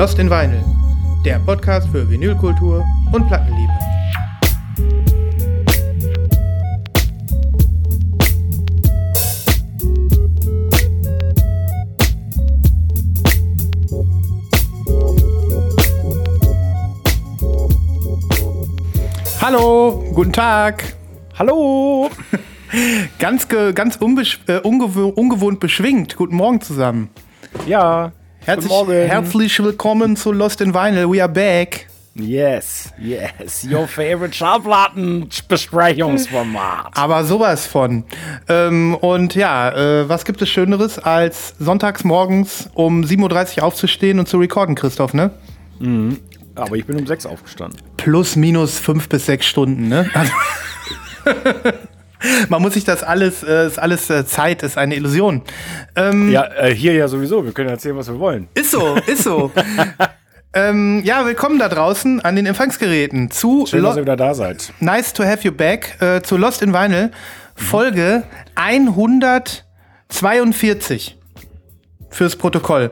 Lost in Vinyl, der Podcast für Vinylkultur und Plattenliebe. Hallo, guten Tag. Hallo! Ganz, ganz unbesch- äh, ungew ungewohnt beschwingt. Guten Morgen zusammen. Ja, Herzlich, guten Morgen. herzlich willkommen zu Lost in Vinyl. We are back. Yes, yes, your favorite Schallplattenbesprechungsformat. Aber sowas von. Ähm, und ja, äh, was gibt es Schöneres, als sonntags morgens um 7.30 Uhr aufzustehen und zu recorden, Christoph, ne? Aber ich bin um sechs aufgestanden. Plus, minus fünf bis sechs Stunden, ne? Also Man muss sich das alles, äh, ist alles äh, Zeit, ist eine Illusion. Ähm, Ja, äh, hier ja sowieso. Wir können erzählen, was wir wollen. Ist so, ist so. ähm, ja, willkommen da draußen an den Empfangsgeräten zu Schön, Lo dass ihr wieder da seid. Nice to have you back äh, zu Lost in Vinyl, Folge 142 fürs Protokoll.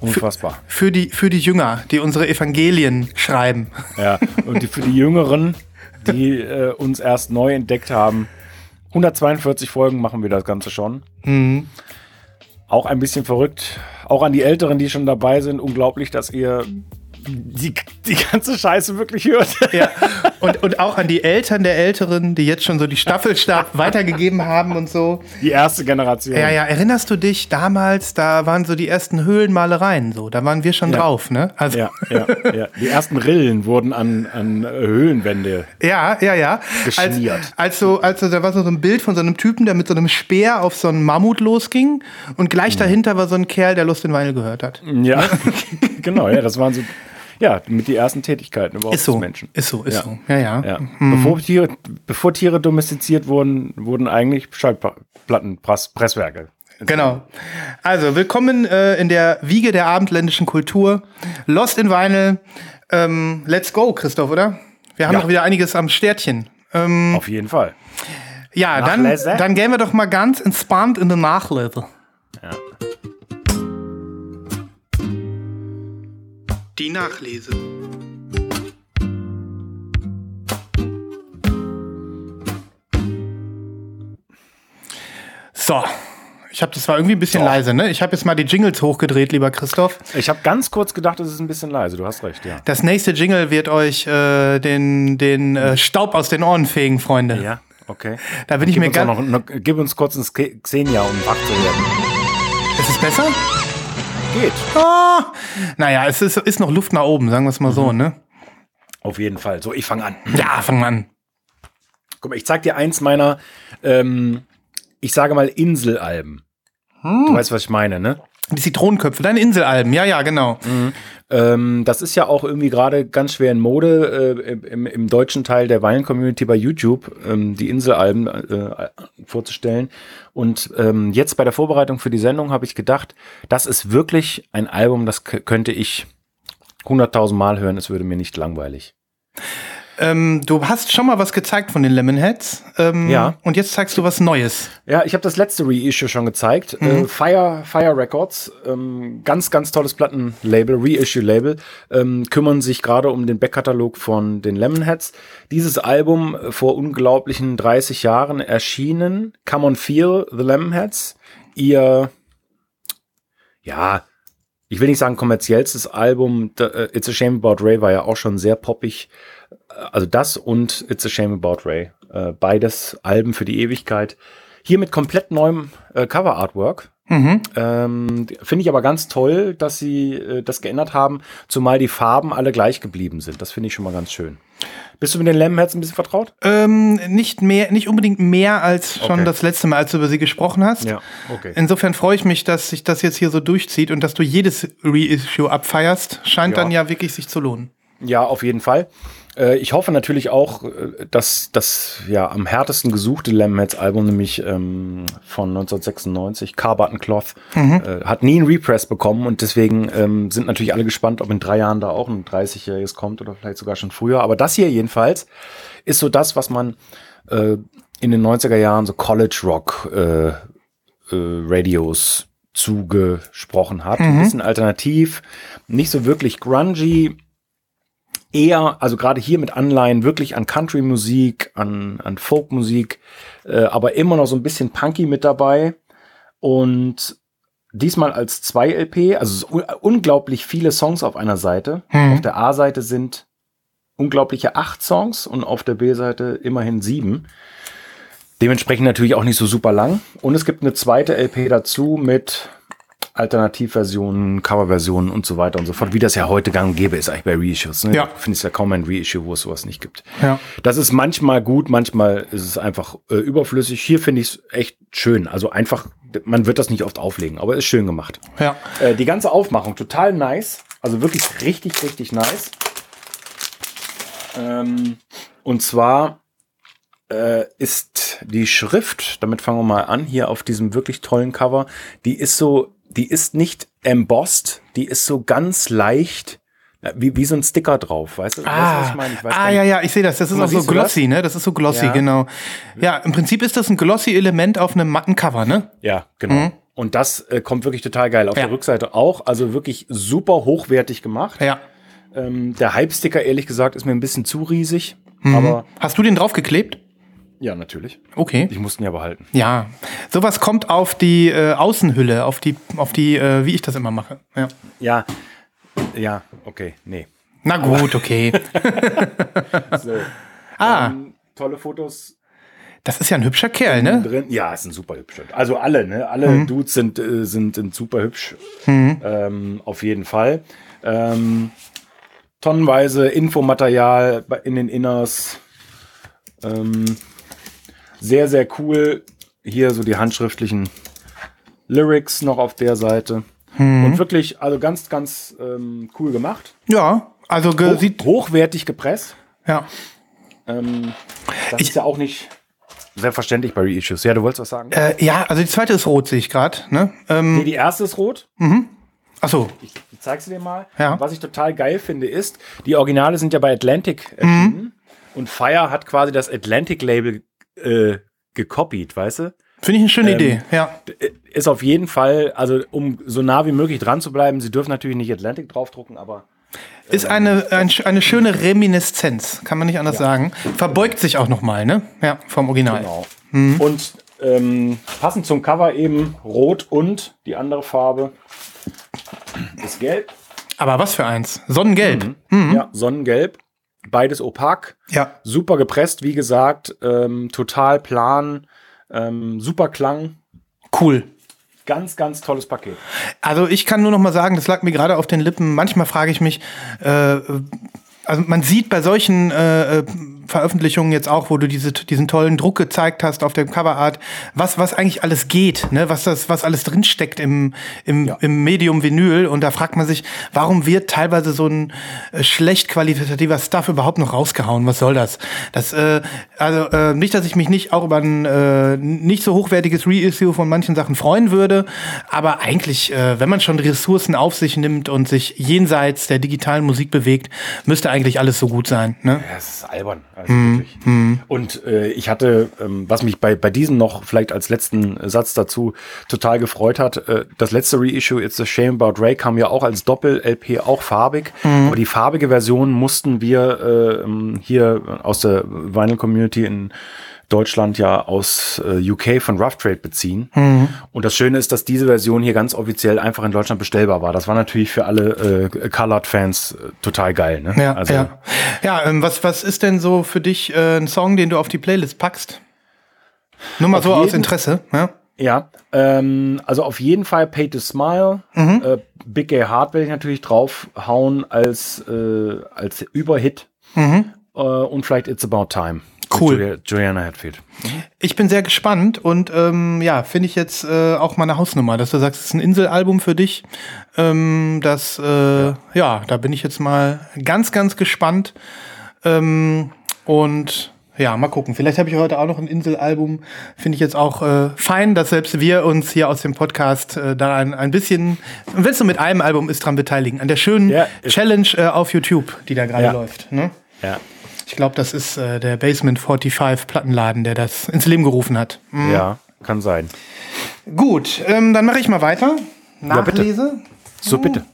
Unfassbar. Für die, für die Jünger, die unsere Evangelien schreiben. Ja, und die, für die Jüngeren, die äh, uns erst neu entdeckt haben, 142 Folgen machen wir das Ganze schon. Auch ein bisschen verrückt. Auch an die Älteren, die schon dabei sind, unglaublich, dass ihr die, die ganze Scheiße wirklich hört. Ja. Und, und auch an die Eltern der Älteren, die jetzt schon so die Staffelstab weitergegeben haben und so. Die erste Generation. Ja, ja, erinnerst du dich damals, da waren so die ersten Höhlenmalereien, so, da waren wir schon Ja. drauf, ne? Also, Ja, ja, ja. Die ersten Rillen wurden an, an Höhlenwände. Ja, ja, ja. Geschmiert. Als, also, also da war so ein Bild von so einem Typen, der mit so einem Speer auf so einen Mammut losging und gleich dahinter war so ein Kerl, der Lust in Weine gehört hat. Ja, genau, ja, das waren so, ja, mit die ersten Tätigkeiten überhaupt Ist so, des Menschen. ist so, ist Ja. so. Ja, ja. Ja. Bevor, Tiere, bevor Tiere domestiziert wurden, wurden eigentlich Schallplattenpresswerke. Genau. Also, willkommen äh, in der Wiege der abendländischen Kultur. Lost in Vinyl. Ähm, let's go, Christoph, oder? Wir haben Ja. noch wieder einiges am Stärtchen. Ähm, Auf jeden Fall. ja, dann, dann gehen wir doch mal ganz entspannt in den Nachlese. Ja. Die Nachlese. So. Ich habe das war irgendwie ein bisschen So. leise, ne? Ich habe jetzt mal die Jingles hochgedreht, lieber Christoph. Ich habe ganz kurz gedacht, es ist ein bisschen leise. Du hast recht, ja. Das nächste Jingle wird euch äh, den, den äh, Staub aus den Ohren fegen, Freunde. Ja, okay. Da bin ich Gib mir ganz. noch, noch, gib uns kurz ein Xenia, um wach zu werden. Ist es besser? Geht. Ah, naja, es ist, ist noch Luft nach oben, sagen wir es mal Mhm. so, ne? Auf jeden Fall. So, ich fange an. Ja, wir an. Guck mal, ich zeig dir eins meiner, ähm, ich sage mal Inselalben. Hm. Du weißt, was ich meine, ne? Die Zitronenköpfe, deine Inselalben, ja, ja, genau. Ähm, das ist ja auch irgendwie gerade ganz schwer in Mode äh, im, im deutschen Teil der Wein-Community bei YouTube, ähm, die Inselalben äh, vorzustellen. Und ähm, jetzt bei der Vorbereitung für die Sendung habe ich gedacht, das ist wirklich ein Album, das könnte ich 100.000 Mal hören, es würde mir nicht langweilig. Ähm, du hast schon mal was gezeigt von den Lemonheads. Ähm, Ja. Und jetzt zeigst du was Neues. Ja, ich habe das letzte Reissue schon gezeigt. Mhm. Äh, Fire, Fire Records, ähm, ganz, ganz tolles Plattenlabel, Reissue-Label, ähm, kümmern sich gerade um den Backkatalog von den Lemonheads. Dieses Album äh, vor unglaublichen 30 Jahren erschienen. Come on Feel the Lemonheads. Ihr, ja, ich will nicht sagen kommerziellstes Album. Äh, It's a Shame About Ray war ja auch schon sehr poppig. Also das und It's a Shame About Ray. Äh, beides Alben für die Ewigkeit. Hier mit komplett neuem äh, Cover-Artwork. Mhm. Ähm, finde ich aber ganz toll, dass sie äh, das geändert haben, zumal die Farben alle gleich geblieben sind. Das finde ich schon mal ganz schön. Bist du mit den Lemonheads ein bisschen vertraut? Ähm, nicht mehr, nicht unbedingt mehr als schon Okay. das letzte Mal, als du über sie gesprochen hast. okay. Insofern freue ich mich, dass sich das jetzt hier so durchzieht und dass du jedes Reissue abfeierst. Scheint Ja. dann ja wirklich sich zu lohnen. Ja, auf jeden Fall. Äh, ich hoffe natürlich auch, äh, dass das ja am härtesten gesuchte Lemonheads Album, nämlich ähm, von 1996, Car Button Cloth, äh, hat nie einen Repress bekommen und deswegen ähm, sind natürlich alle gespannt, ob in drei Jahren da auch ein 30-jähriges kommt oder vielleicht sogar schon früher. Aber das hier jedenfalls ist so das, was man äh, in den 90er Jahren so College Rock äh, äh, Radios zugesprochen hat. Ein bisschen alternativ, nicht so wirklich grungy, eher, also gerade hier mit Anleihen wirklich an Country-Musik, an, an Folk-Musik, äh, aber immer noch so ein bisschen punky mit dabei. Und diesmal als 2 LP, also un unglaublich viele Songs auf einer Seite. Mhm. Auf der A-Seite sind unglaubliche acht Songs und auf der B-Seite immerhin sieben. Dementsprechend natürlich auch nicht so super lang. Und es gibt eine zweite LP dazu mit Alternativversionen, Coverversionen und so weiter und so fort, wie das ja heute gang und gäbe ist eigentlich bei Reissues. Ne? Ja. Du findest ja kaum ein Reissue, wo es sowas nicht gibt. Ja. Das ist manchmal gut, manchmal ist es einfach äh, überflüssig. Hier finde ich es echt schön. Also einfach, man wird das nicht oft auflegen, aber ist schön gemacht. Ja. Äh, die ganze Aufmachung total nice. Also wirklich richtig, richtig nice. Ähm, und zwar äh, ist die Schrift, damit fangen wir mal an, hier auf diesem wirklich tollen Cover, die ist so, die ist nicht embossed, die ist so ganz leicht, wie, wie so ein Sticker drauf, weißt du? weißt du, Ah, was ich meine? Ich weiß ah ja, ja, ich sehe das. Das ist auch so glossy, ne? Das ist so glossy, Ja. genau. Ja, im Prinzip ist das ein glossy Element auf einem matten Cover, ne? Ja, genau. Und das äh, kommt wirklich total geil. Auf Ja. der Rückseite auch, also wirklich super hochwertig gemacht. Ja. Ähm, der Hype-Sticker, ehrlich gesagt, ist mir ein bisschen zu riesig. Mhm. Aber Hast du den draufgeklebt? Ja, natürlich. Okay. Ich musste ihn ja behalten. Ja. Sowas kommt auf die äh, Außenhülle, auf die, auf die, äh, wie ich das immer mache. Ja. Ja, ja, okay, nee. Na gut, okay. So, ah, ähm, tolle Fotos das ist ja ein hübscher Kerl, ne? drin. Ja, ist ein super hübsch. Also alle, ne? Alle Mhm. Dudes sind, äh, sind, sind super hübsch. Ähm, auf jeden Fall. Ähm, tonnenweise Infomaterial in den Inners. Ähm, sehr, sehr cool. Hier so die handschriftlichen Lyrics noch auf der Seite. Mhm. Und wirklich, also ganz, ganz ähm, cool gemacht. Ja, also ge Hoch, sieht, hochwertig gepresst. ja. Ähm, das ist ja auch nicht selbstverständlich bei Reissues. Ja, du wolltest was sagen? Äh, ja, also die zweite ist rot, sehe ich gerade. Ne? Ähm, Nee, die erste ist rot. achso, Ich, ich zeig's dir mal. Ja. Was ich total geil finde, ist, die Originale sind ja bei Atlantic erschienen. Und Fire hat quasi das Atlantic-Label äh, gekopiert, weißt du? finde ich eine schöne Ähm, Idee. Ja. Äh, Ist auf jeden Fall, also um so nah wie möglich dran zu bleiben, sie dürfen natürlich nicht Atlantic draufdrucken, aber Ist eine, ein, eine schöne Reminiszenz, kann man nicht anders sagen. Verbeugt sich auch noch mal, ne? Ja, vom Original. genau. Und ähm, passend zum Cover eben rot und die andere Farbe ist gelb. Aber was für eins? Sonnengelb. Ja, Sonnengelb. Beides opak. Ja. Super gepresst, wie gesagt. Ähm, total plan. Ähm, super Klang. Cool. Ganz, ganz tolles Paket. Also ich kann nur noch mal sagen, das lag mir gerade auf den Lippen. Manchmal frage ich mich, äh, also man sieht bei solchen äh, äh, Veröffentlichungen jetzt auch, wo du diese, diesen tollen Druck gezeigt hast auf dem Coverart, was, was eigentlich alles geht, ne? was, das, was alles drinsteckt im, im, im Medium Vinyl. Und da fragt man sich, warum wird teilweise so ein äh, schlecht qualitativer Stuff überhaupt noch rausgehauen? Was soll das? Das, äh, also äh, nicht, dass ich mich nicht auch über ein äh, nicht so hochwertiges Reissue von manchen Sachen freuen würde, aber eigentlich, äh, wenn man schon Ressourcen auf sich nimmt und sich jenseits der digitalen Musik bewegt, müsste eigentlich alles so gut sein. Ne? Ja, es ist albern. Also wirklich. Und äh, ich hatte, ähm, was mich bei, bei diesem noch vielleicht als letzten Satz dazu total gefreut hat, äh, das letzte Reissue, It's a Shame About Ray, kam ja auch als Doppel-LP, auch farbig. Aber die farbige Version mussten wir äh, ähm, hier aus der Vinyl-Community in Deutschland ja aus äh, UK von Rough Trade beziehen. Und das Schöne ist, dass diese Version hier ganz offiziell einfach in Deutschland bestellbar war. Das war natürlich für alle äh, Colored-Fans äh, total geil. Ne? Ja, also, ja. ja ähm, was, was ist denn so für dich äh, ein Song, den du auf die Playlist packst? Nur mal Auf so aus Interesse. Ja? Ja, ähm, also auf jeden Fall Pay to Smile. Mhm. Äh, Big Gay Heart werde ich natürlich draufhauen als, äh, als Überhit. Äh, und vielleicht It's About Time. Cool. Julia, Juliana Hatfield. Ich bin sehr gespannt und ähm, ja, finde ich jetzt äh, auch mal eine Hausnummer, dass du sagst, es ist ein Inselalbum für dich. Ähm, das, äh, ja. da bin ich jetzt mal ganz, ganz gespannt. Ähm, und ja, mal gucken. Vielleicht habe ich heute auch noch ein Inselalbum. Finde ich jetzt auch äh, fein, dass selbst wir uns hier aus dem Podcast äh, da ein, ein bisschen, wenn es nur mit einem Album ist, dran beteiligen. An der schönen Ja, Challenge äh, auf YouTube, die da gerade Ja. läuft. Ne? Ja. Ich glaube, das ist äh, der Basement 45 Plattenladen, der das ins Leben gerufen hat. Ja, kann sein. Gut, ähm, dann mache ich mal weiter. Nachlese. Ja, bitte. So bitte.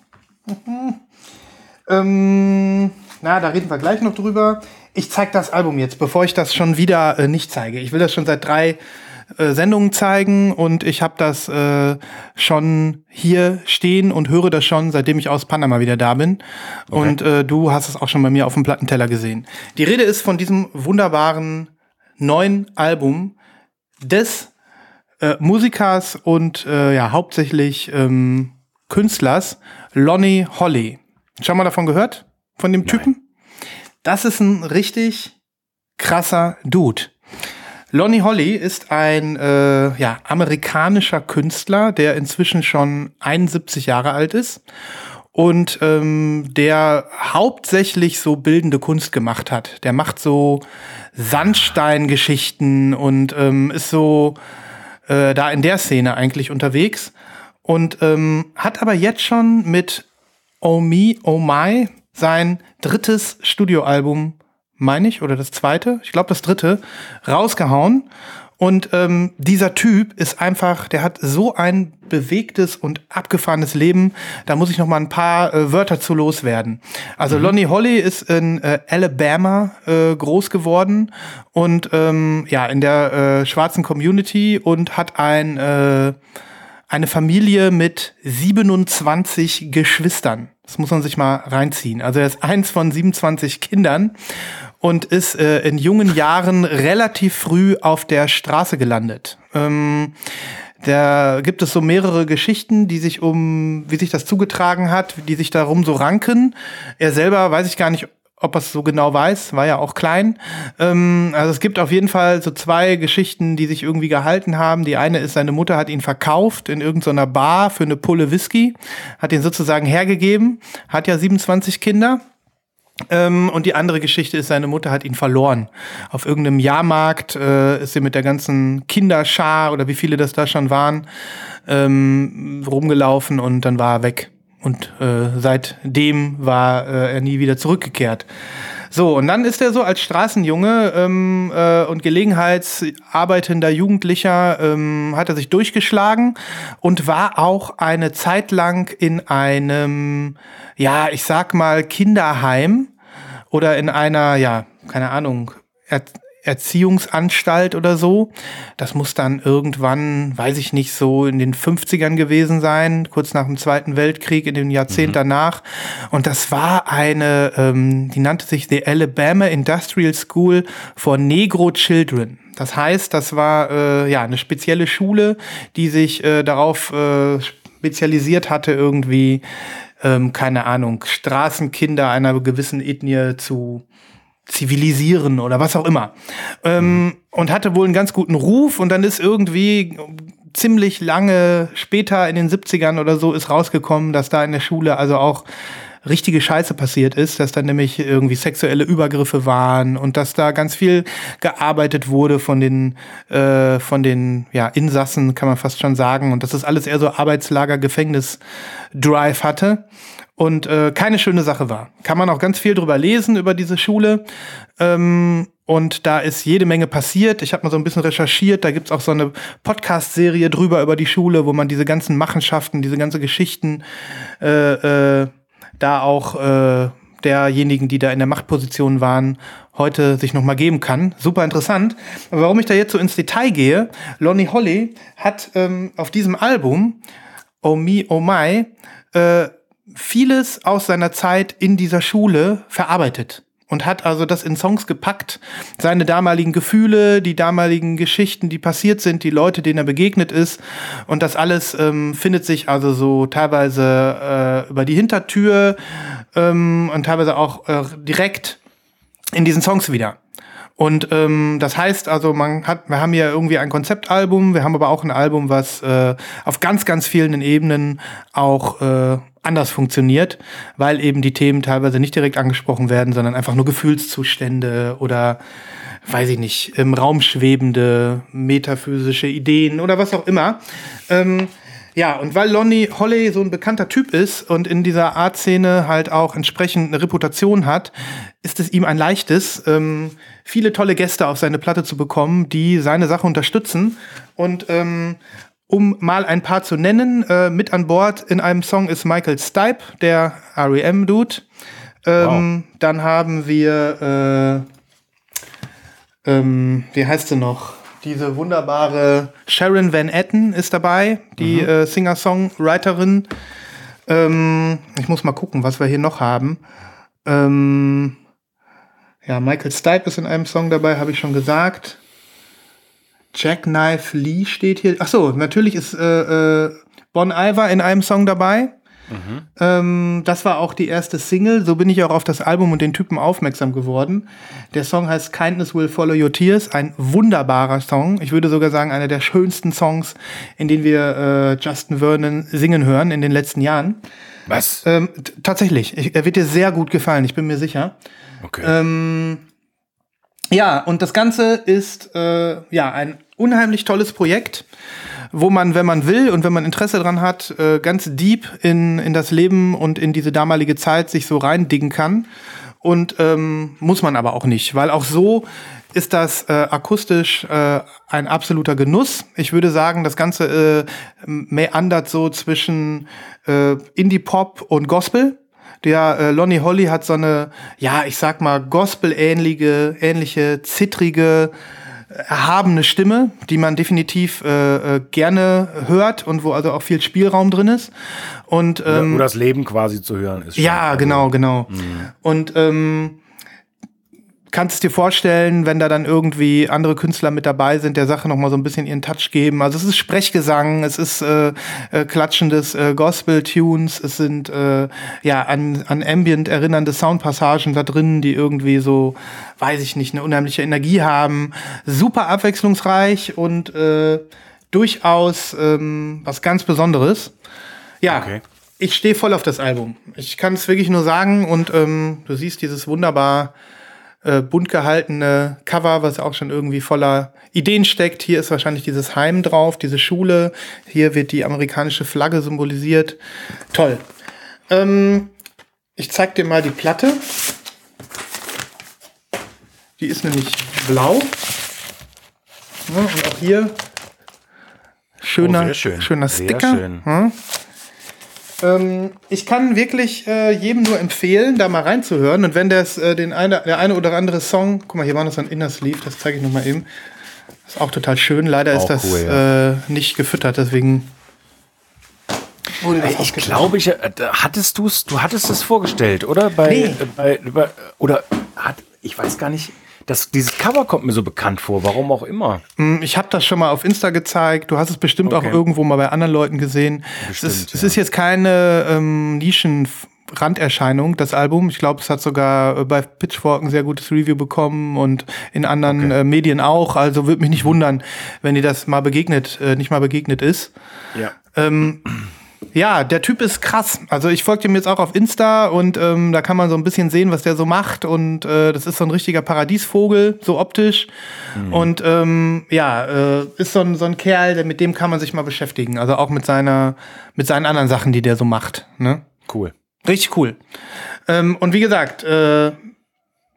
Ähm, na, da reden wir gleich noch drüber. Ich zeige das Album jetzt, bevor ich das schon wieder äh, nicht zeige. Ich will das schon seit drei äh, Sendungen zeigen und ich habe das äh, schon hier stehen und höre das schon, seitdem ich aus Panama wieder da bin. Okay. Und äh, du hast es auch schon bei mir auf dem Plattenteller gesehen. Die Rede ist von diesem wunderbaren neuen Album des äh, Musikers und äh, ja hauptsächlich ähm, Künstlers Lonnie Holly. Schon mal davon gehört? Von dem Nein. Typen? Das ist ein richtig krasser Dude. Lonnie Holly ist ein äh, ja, amerikanischer Künstler, der inzwischen schon 71 Jahre alt ist und ähm, der hauptsächlich so bildende Kunst gemacht hat. Der macht so Sandsteingeschichten und ähm, ist so äh, da in der Szene eigentlich unterwegs und ähm, hat aber jetzt schon mit Oh Me, Oh My sein drittes Studioalbum, meine ich, oder das zweite, ich glaube das dritte, rausgehauen. Und ähm, dieser Typ ist einfach, der hat so ein bewegtes und abgefahrenes Leben. Da muss ich noch mal ein paar äh, Wörter zu loswerden. Also mhm. Lonnie Holly ist in äh, Alabama äh, groß geworden und ähm, ja in der äh, schwarzen Community und hat ein äh, eine Familie mit 27 Geschwistern. Das muss man sich mal reinziehen. Also er ist eins von 27 Kindern und ist äh, in jungen Jahren relativ früh auf der Straße gelandet. Ähm, da gibt es so mehrere Geschichten, die sich um, wie sich das zugetragen hat, die sich darum so ranken. Er selber weiß ich gar nicht, ob er es so genau weiß, war ja auch klein. Ähm, also es gibt auf jeden Fall so zwei Geschichten, die sich irgendwie gehalten haben. Die eine ist, seine Mutter hat ihn verkauft in irgendeiner Bar für eine Pulle Whisky, hat ihn sozusagen hergegeben, hat ja 27 Kinder. Ähm, und die andere Geschichte ist, seine Mutter hat ihn verloren. Auf irgendeinem Jahrmarkt äh, ist sie mit der ganzen Kinderschar oder wie viele das da schon waren, ähm, rumgelaufen und dann war er weg. Und äh, seitdem war äh, er nie wieder zurückgekehrt. So, und dann ist er so als Straßenjunge ähm, äh, und gelegenheitsarbeitender Jugendlicher, ähm, hat er sich durchgeschlagen und war auch eine Zeit lang in einem, ja, ich sag mal, Kinderheim oder in einer, ja, keine Ahnung, Erziehungsanstalt oder so. Das muss dann irgendwann, weiß ich nicht, so in den 50ern gewesen sein, kurz nach dem Zweiten Weltkrieg, in den Jahrzehnten mhm. danach. Und das war eine, ähm, die nannte sich The Alabama Industrial School for Negro Children. Das heißt, das war äh, ja eine spezielle Schule, die sich äh, darauf äh, spezialisiert hatte, irgendwie, ähm, keine Ahnung, Straßenkinder einer gewissen Ethnie zu zivilisieren oder was auch immer. Ähm, und hatte wohl einen ganz guten Ruf und dann ist irgendwie ziemlich lange später in den 70ern oder so ist rausgekommen, dass da in der Schule also auch richtige Scheiße passiert ist, dass da nämlich irgendwie sexuelle Übergriffe waren und dass da ganz viel gearbeitet wurde von den äh, von den ja Insassen kann man fast schon sagen und dass das alles eher so Arbeitslager Gefängnis Drive hatte und äh, keine schöne Sache war. Kann man auch ganz viel drüber lesen, über diese Schule. Ähm, und da ist jede Menge passiert. Ich habe mal so ein bisschen recherchiert. Da gibt's auch so eine Podcast-Serie drüber über die Schule, wo man diese ganzen Machenschaften, diese ganzen Geschichten äh, äh, da auch äh, derjenigen, die da in der Machtposition waren, heute sich nochmal geben kann. Super interessant. Aber warum ich da jetzt so ins Detail gehe, Lonnie Holly hat ähm, auf diesem Album Oh Me, Oh My äh, vieles aus seiner Zeit in dieser Schule verarbeitet und hat also das in Songs gepackt, seine damaligen Gefühle, die damaligen Geschichten, die passiert sind, die Leute, denen er begegnet ist. Und das alles ähm, findet sich also so teilweise äh, über die Hintertür ähm, und teilweise auch äh, direkt in diesen Songs wieder. Und ähm, das heißt also, man hat, wir haben ja irgendwie ein Konzeptalbum, wir haben aber auch ein Album, was äh, auf ganz, ganz vielen Ebenen auch äh, anders funktioniert, weil eben die Themen teilweise nicht direkt angesprochen werden, sondern einfach nur Gefühlszustände oder weiß ich nicht, im Raum schwebende metaphysische Ideen oder was auch immer. Ähm, ja, und weil Lonnie Holley so ein bekannter Typ ist und in dieser Art-Szene halt auch entsprechend eine Reputation hat, ist es ihm ein leichtes, ähm, viele tolle Gäste auf seine Platte zu bekommen, die seine Sache unterstützen. Und ähm, um mal ein paar zu nennen, äh, mit an Bord in einem Song ist Michael Stipe, der REM-Dude. Ähm, wow. Dann haben wir, äh, ähm, wie heißt sie noch? Diese wunderbare Sharon Van Etten ist dabei, die mhm. äh, Singer-Songwriterin. Ähm, ich muss mal gucken, was wir hier noch haben. Ähm, ja, Michael Stipe ist in einem Song dabei, habe ich schon gesagt. Jackknife Lee steht hier. Ach so, natürlich ist äh, äh, Bon Iver in einem Song dabei. Mhm. Ähm, das war auch die erste Single. So bin ich auch auf das Album und den Typen aufmerksam geworden. Der Song heißt Kindness Will Follow Your Tears. Ein wunderbarer Song. Ich würde sogar sagen, einer der schönsten Songs, in denen wir äh, Justin Vernon singen hören in den letzten Jahren. Was? Ähm, tatsächlich. Ich, er wird dir sehr gut gefallen, ich bin mir sicher. Okay. Ähm, ja, und das Ganze ist äh, ja ein unheimlich tolles Projekt, wo man, wenn man will und wenn man Interesse dran hat, äh, ganz deep in, in das Leben und in diese damalige Zeit sich so reindicken kann. Und ähm, muss man aber auch nicht, weil auch so ist das äh, akustisch äh, ein absoluter Genuss. Ich würde sagen, das Ganze äh, meandert so zwischen äh, Indie-Pop und Gospel. Der äh, Lonnie Holly hat so eine, ja, ich sag mal, Gospel-ähnliche, ähnliche, zittrige, erhabene Stimme, die man definitiv äh, äh, gerne hört und wo also auch viel Spielraum drin ist. Und, ähm, wo das Leben quasi zu hören ist. Ja, also, genau, genau. Mh. Und ähm, kannst dir vorstellen, wenn da dann irgendwie andere Künstler mit dabei sind, der Sache noch mal so ein bisschen ihren Touch geben. Also es ist Sprechgesang, es ist äh, äh, klatschendes äh, Gospel-Tunes, es sind äh, ja an, an Ambient erinnernde Soundpassagen da drin, die irgendwie so, weiß ich nicht, eine unheimliche Energie haben. Super abwechslungsreich und äh, durchaus ähm, was ganz Besonderes. Ja. Okay. Ich stehe voll auf das Album. Ich kann es wirklich nur sagen und ähm, du siehst dieses wunderbar äh, bunt gehaltene Cover, was auch schon irgendwie voller Ideen steckt. Hier ist wahrscheinlich dieses Heim drauf, diese Schule. Hier wird die amerikanische Flagge symbolisiert. Toll. Ähm, ich zeig dir mal die Platte. Die ist nämlich blau. Ja, und auch hier schöner, oh, schön. schöner Sticker. Sehr schön. Ja. Ähm, ich kann wirklich äh, jedem nur empfehlen, da mal reinzuhören. Und wenn das, äh, den eine, der eine oder andere Song, guck mal, hier war noch so ein Inner Sleeve, das zeige ich noch mal eben. Ist auch total schön. Leider auch ist das cool, ja. äh, nicht gefüttert, deswegen. Ich glaube, ich, äh, hattest du es, du hattest es vorgestellt, oder? Bei, nee. bei, bei, oder hat, ich weiß gar nicht. Das, dieses Cover kommt mir so bekannt vor, warum auch immer. Hm, ich habe das schon mal auf Insta gezeigt. Du hast es bestimmt okay. auch irgendwo mal bei anderen Leuten gesehen. Bestimmt, es, ist, ja. es ist jetzt keine ähm, Nischen. Randerscheinung, das Album. Ich glaube, es hat sogar äh, bei Pitchfork ein sehr gutes Review bekommen und in anderen okay. äh, Medien auch. Also würde mich nicht wundern, wenn dir das mal begegnet, äh, nicht mal begegnet ist. Ja. Ähm, ja, der Typ ist krass. Also ich folge dem jetzt auch auf Insta und ähm, da kann man so ein bisschen sehen, was der so macht. Und äh, das ist so ein richtiger Paradiesvogel, so optisch. Mhm. Und ähm, ja, äh, ist so ein, so ein Kerl, der, mit dem kann man sich mal beschäftigen. Also auch mit seiner, mit seinen anderen Sachen, die der so macht. Ne? Cool. Richtig cool. Ähm, und wie gesagt, äh,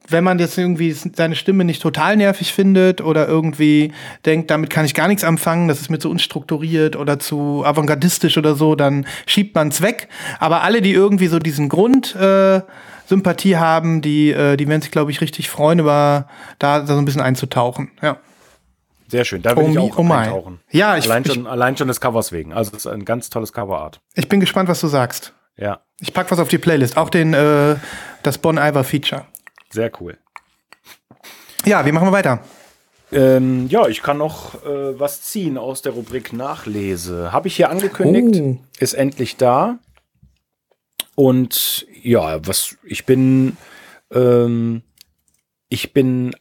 wenn man jetzt irgendwie seine Stimme nicht total nervig findet oder irgendwie denkt, damit kann ich gar nichts anfangen, das ist mir zu unstrukturiert oder zu avantgardistisch oder so, dann schiebt man es weg. Aber alle, die irgendwie so diesen Grund äh, Sympathie haben, die, äh, die werden sich, glaube ich, richtig freuen, über da, da so ein bisschen einzutauchen. Ja. Sehr schön, da will oh, ich auch oh eintauchen. Ja, ich, allein, schon, ich, allein schon des Covers wegen. Also es ist ein ganz tolles Coverart. Ich bin gespannt, was du sagst. Ja. Ich pack was auf die Playlist, auch den äh, das Bon Iver Feature. Sehr cool. Ja, wie machen wir weiter? Ähm, ja, ich kann noch äh, was ziehen aus der Rubrik Nachlese. Habe ich hier angekündigt, oh. ist endlich da. Und ja, was ich bin, ähm, ich bin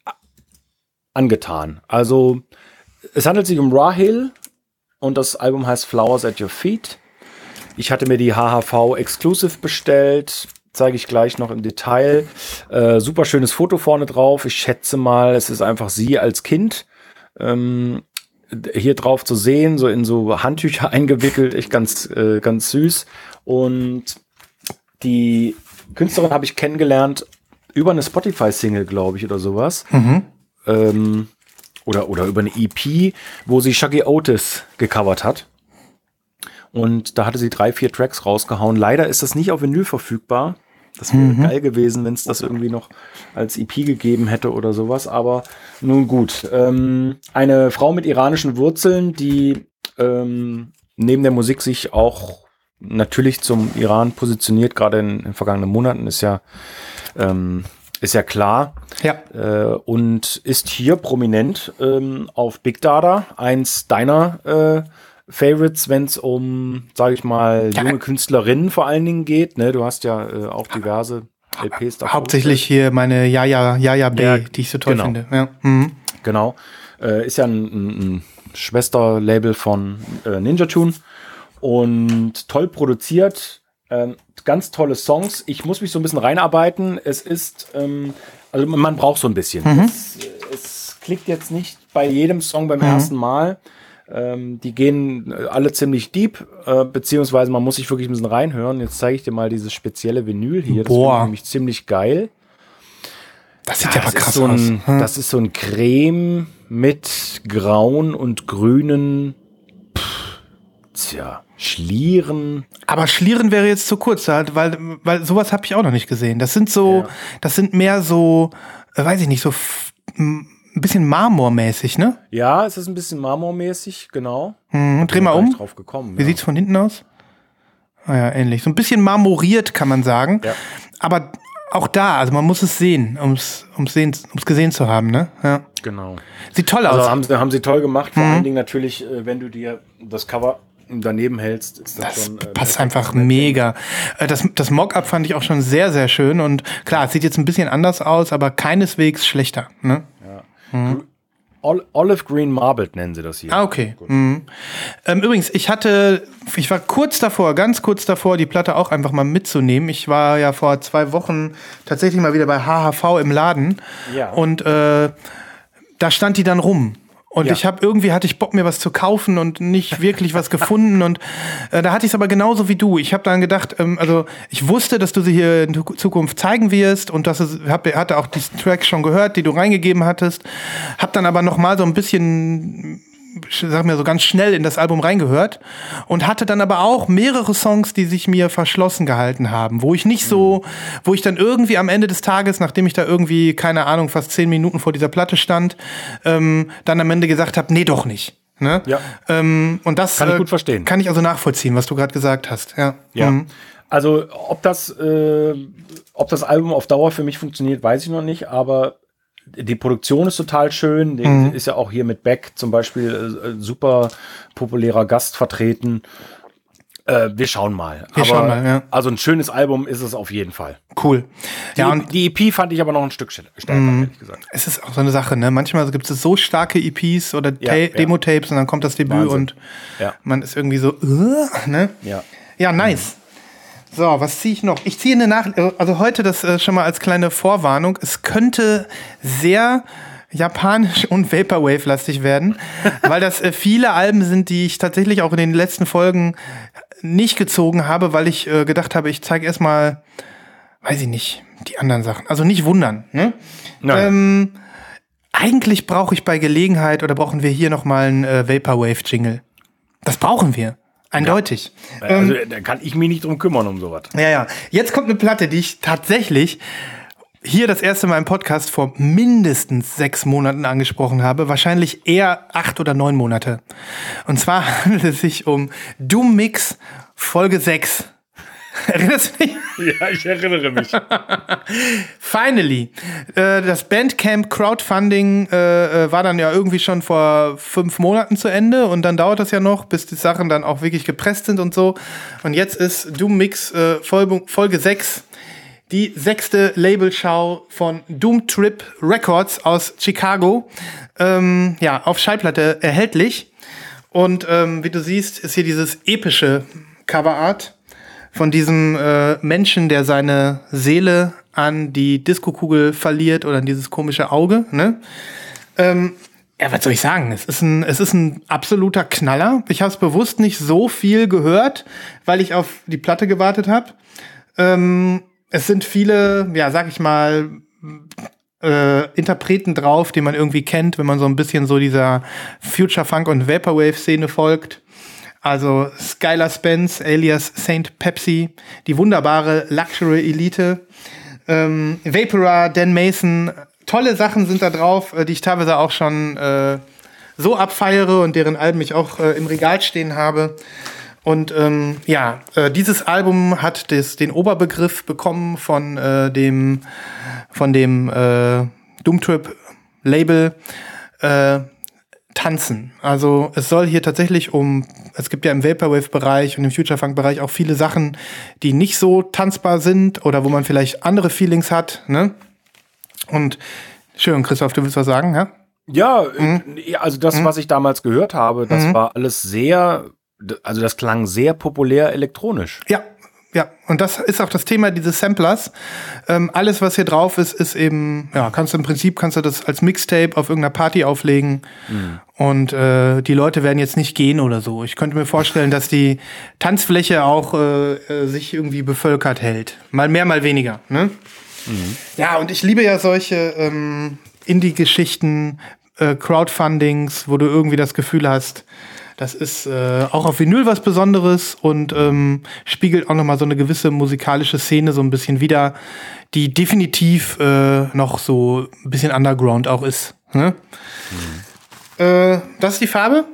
angetan. Also es handelt sich um Rahil und das Album heißt Flowers at Your Feet. Ich hatte mir die HHV Exclusive bestellt, zeige ich gleich noch im Detail. Äh, super schönes Foto vorne drauf. Ich schätze mal, es ist einfach sie als Kind. Ähm, hier drauf zu sehen, so in so Handtücher eingewickelt, echt ganz, äh, ganz süß. Und die Künstlerin habe ich kennengelernt über eine Spotify-Single, glaube ich, oder sowas. Mhm. Ähm, oder, oder über eine EP, wo sie Shaggy Otis gecovert hat. Und da hatte sie drei, vier Tracks rausgehauen. Leider ist das nicht auf Vinyl verfügbar. Das wäre mhm. geil gewesen, wenn es das irgendwie noch als EP gegeben hätte oder sowas. Aber nun gut. Ähm, eine Frau mit iranischen Wurzeln, die ähm, neben der Musik sich auch natürlich zum Iran positioniert, gerade in, in den vergangenen Monaten, ist ja, ähm, ist ja klar. Ja. Äh, und ist hier prominent ähm, auf Big Data, eins deiner äh, Favorites, wenn es um, sage ich mal, junge Künstlerinnen vor allen Dingen geht. Ne? Du hast ja äh, auch diverse LPs da. Hauptsächlich hier meine Jaja, Jaja B, ja, die ich so toll genau. finde. Ja. Mhm. Genau. Äh, ist ja ein, ein, ein Schwesterlabel von äh, Ninja Tune und toll produziert. Ähm, ganz tolle Songs. Ich muss mich so ein bisschen reinarbeiten. Es ist, ähm, also man braucht so ein bisschen. Mhm. Es, es, klickt jetzt nicht bei jedem Song beim mhm. ersten Mal. Ähm, die gehen alle ziemlich deep, äh, beziehungsweise man muss sich wirklich ein bisschen reinhören. Jetzt zeige ich dir mal dieses spezielle Vinyl hier. Das Boah. finde nämlich ziemlich geil. Das sieht ja aber krass so ein, aus. Hm. Das ist so ein Creme mit grauen und grünen, pff, tja, Schlieren. Aber Schlieren wäre jetzt zu kurz, weil, weil sowas habe ich auch noch nicht gesehen. Das sind so, ja. das sind mehr so, äh, weiß ich nicht, so ein bisschen marmormäßig, ne? Ja, es ist ein bisschen marmormäßig, genau. Hm, dreh mal um. Drauf gekommen, Wie ja. sieht's von hinten aus? Ah ja, ähnlich. So ein bisschen marmoriert, kann man sagen. Ja. Aber auch da, also man muss es sehen, um es sehen, um's gesehen zu haben, ne? Ja. Genau. Sieht toll also aus. Haben sie, haben sie toll gemacht. Vor mhm. allen Dingen natürlich, äh, wenn du dir das Cover daneben hältst, ist das, das schon. Äh, passt einfach mega. Äh, das, das Mock-up fand ich auch schon sehr, sehr schön. Und klar, es sieht jetzt ein bisschen anders aus, aber keineswegs schlechter. Ne? Mhm. Olive Green Marbled nennen sie das hier. Ah, okay. Mhm. Ähm, übrigens, ich hatte, ich war kurz davor, ganz kurz davor, die Platte auch einfach mal mitzunehmen. Ich war ja vor zwei Wochen tatsächlich mal wieder bei HHV im Laden. Ja. Und äh, da stand die dann rum. Und ja. ich habe irgendwie hatte ich Bock mir was zu kaufen und nicht wirklich was gefunden und äh, da hatte ich es aber genauso wie du. Ich habe dann gedacht, ähm, also ich wusste, dass du sie hier in Zukunft zeigen wirst und dass es hab, hatte auch diesen Track schon gehört, die du reingegeben hattest. Hab dann aber noch mal so ein bisschen sag mir so ganz schnell in das Album reingehört und hatte dann aber auch mehrere Songs, die sich mir verschlossen gehalten haben, wo ich nicht so, wo ich dann irgendwie am Ende des Tages, nachdem ich da irgendwie keine Ahnung fast zehn Minuten vor dieser Platte stand, ähm, dann am Ende gesagt habe, nee, doch nicht. Ne? Ja. Ähm, und das kann ich gut verstehen. Kann ich also nachvollziehen, was du gerade gesagt hast. Ja. Ja. Mhm. Also ob das, äh, ob das Album auf Dauer für mich funktioniert, weiß ich noch nicht, aber die Produktion ist total schön. Mhm. ist ja auch hier mit Beck zum Beispiel äh, super populärer Gast vertreten. Äh, wir schauen mal. Wir aber, schauen mal, ja. Also ein schönes Album ist es auf jeden Fall. Cool. Die, ja, und die EP fand ich aber noch ein Stück stärker, mhm. ehrlich gesagt. Es ist auch so eine Sache, ne? Manchmal gibt es so starke EPs oder ja, ja. Demo-Tapes und dann kommt das Debüt Wahnsinn. und man ist irgendwie so, uh, ne? Ja. Ja, nice. So, was ziehe ich noch? Ich ziehe eine Nach also heute das äh, schon mal als kleine Vorwarnung. Es könnte sehr japanisch und Vaporwave-lastig werden, weil das äh, viele Alben sind, die ich tatsächlich auch in den letzten Folgen nicht gezogen habe, weil ich äh, gedacht habe, ich zeige erstmal, weiß ich nicht, die anderen Sachen. Also nicht wundern. Ne? Ähm, eigentlich brauche ich bei Gelegenheit oder brauchen wir hier noch mal einen äh, Vaporwave-Jingle. Das brauchen wir. Eindeutig. Ja. Also ähm, da kann ich mich nicht drum kümmern um sowas. Ja, ja. Jetzt kommt eine Platte, die ich tatsächlich hier das erste Mal im Podcast vor mindestens sechs Monaten angesprochen habe. Wahrscheinlich eher acht oder neun Monate. Und zwar handelt es sich um Doom Mix Folge 6. Erinnerst du dich? Ja, ich erinnere mich. Finally. Äh, das Bandcamp Crowdfunding äh, äh, war dann ja irgendwie schon vor fünf Monaten zu Ende und dann dauert das ja noch, bis die Sachen dann auch wirklich gepresst sind und so. Und jetzt ist Doom Mix Folge, Folge 6 die sechste Labelschau von Doom Trip Records aus Chicago. Ähm, ja, auf Schallplatte erhältlich. Und ähm, wie du siehst, ist hier dieses epische Coverart von diesem äh, Menschen, der seine Seele an die Diskokugel verliert oder an dieses komische Auge. Ne? Ähm, ja, was soll ich sagen? Es ist ein, es ist ein absoluter Knaller. Ich habe es bewusst nicht so viel gehört, weil ich auf die Platte gewartet habe. Ähm, es sind viele, ja, sag ich mal, äh, Interpreten drauf, die man irgendwie kennt, wenn man so ein bisschen so dieser Future Funk und Vaporwave Szene folgt. Also Skylar Spence, alias Saint Pepsi, die wunderbare Luxury Elite. Ähm, Vapora, Dan Mason, tolle Sachen sind da drauf, äh, die ich teilweise auch schon äh, so abfeiere und deren Alben ich auch äh, im Regal stehen habe. Und ähm, ja, äh, dieses Album hat des, den Oberbegriff bekommen von äh, dem, von dem äh, Doomtrip Label Tanzen. Also es soll hier tatsächlich um, es gibt ja im Vaporwave-Bereich und im Future-Funk-Bereich auch viele Sachen, die nicht so tanzbar sind oder wo man vielleicht andere Feelings hat. Ne? Und schön, Christoph, du willst was sagen, ja? Ja, mhm. also das, mhm. was ich damals gehört habe, das mhm. war alles sehr, also das klang sehr populär elektronisch. Ja, ja, und das ist auch das Thema dieses Samplers. Ähm, alles, was hier drauf ist, ist eben, ja, kannst du im Prinzip kannst du das als Mixtape auf irgendeiner Party auflegen mhm. und äh, die Leute werden jetzt nicht gehen oder so. Ich könnte mir vorstellen, dass die Tanzfläche auch äh, äh sich irgendwie bevölkert hält. Mal mehr, mal weniger. Ne? Mhm. Ja, und ich liebe ja solche ähm, Indie-Geschichten, äh, Crowdfundings, wo du irgendwie das Gefühl hast, das ist äh, auch auf Vinyl was Besonderes und ähm, spiegelt auch noch mal so eine gewisse musikalische Szene so ein bisschen wieder, die definitiv äh, noch so ein bisschen Underground auch ist. Ne? Mhm. Äh, das ist die Farbe.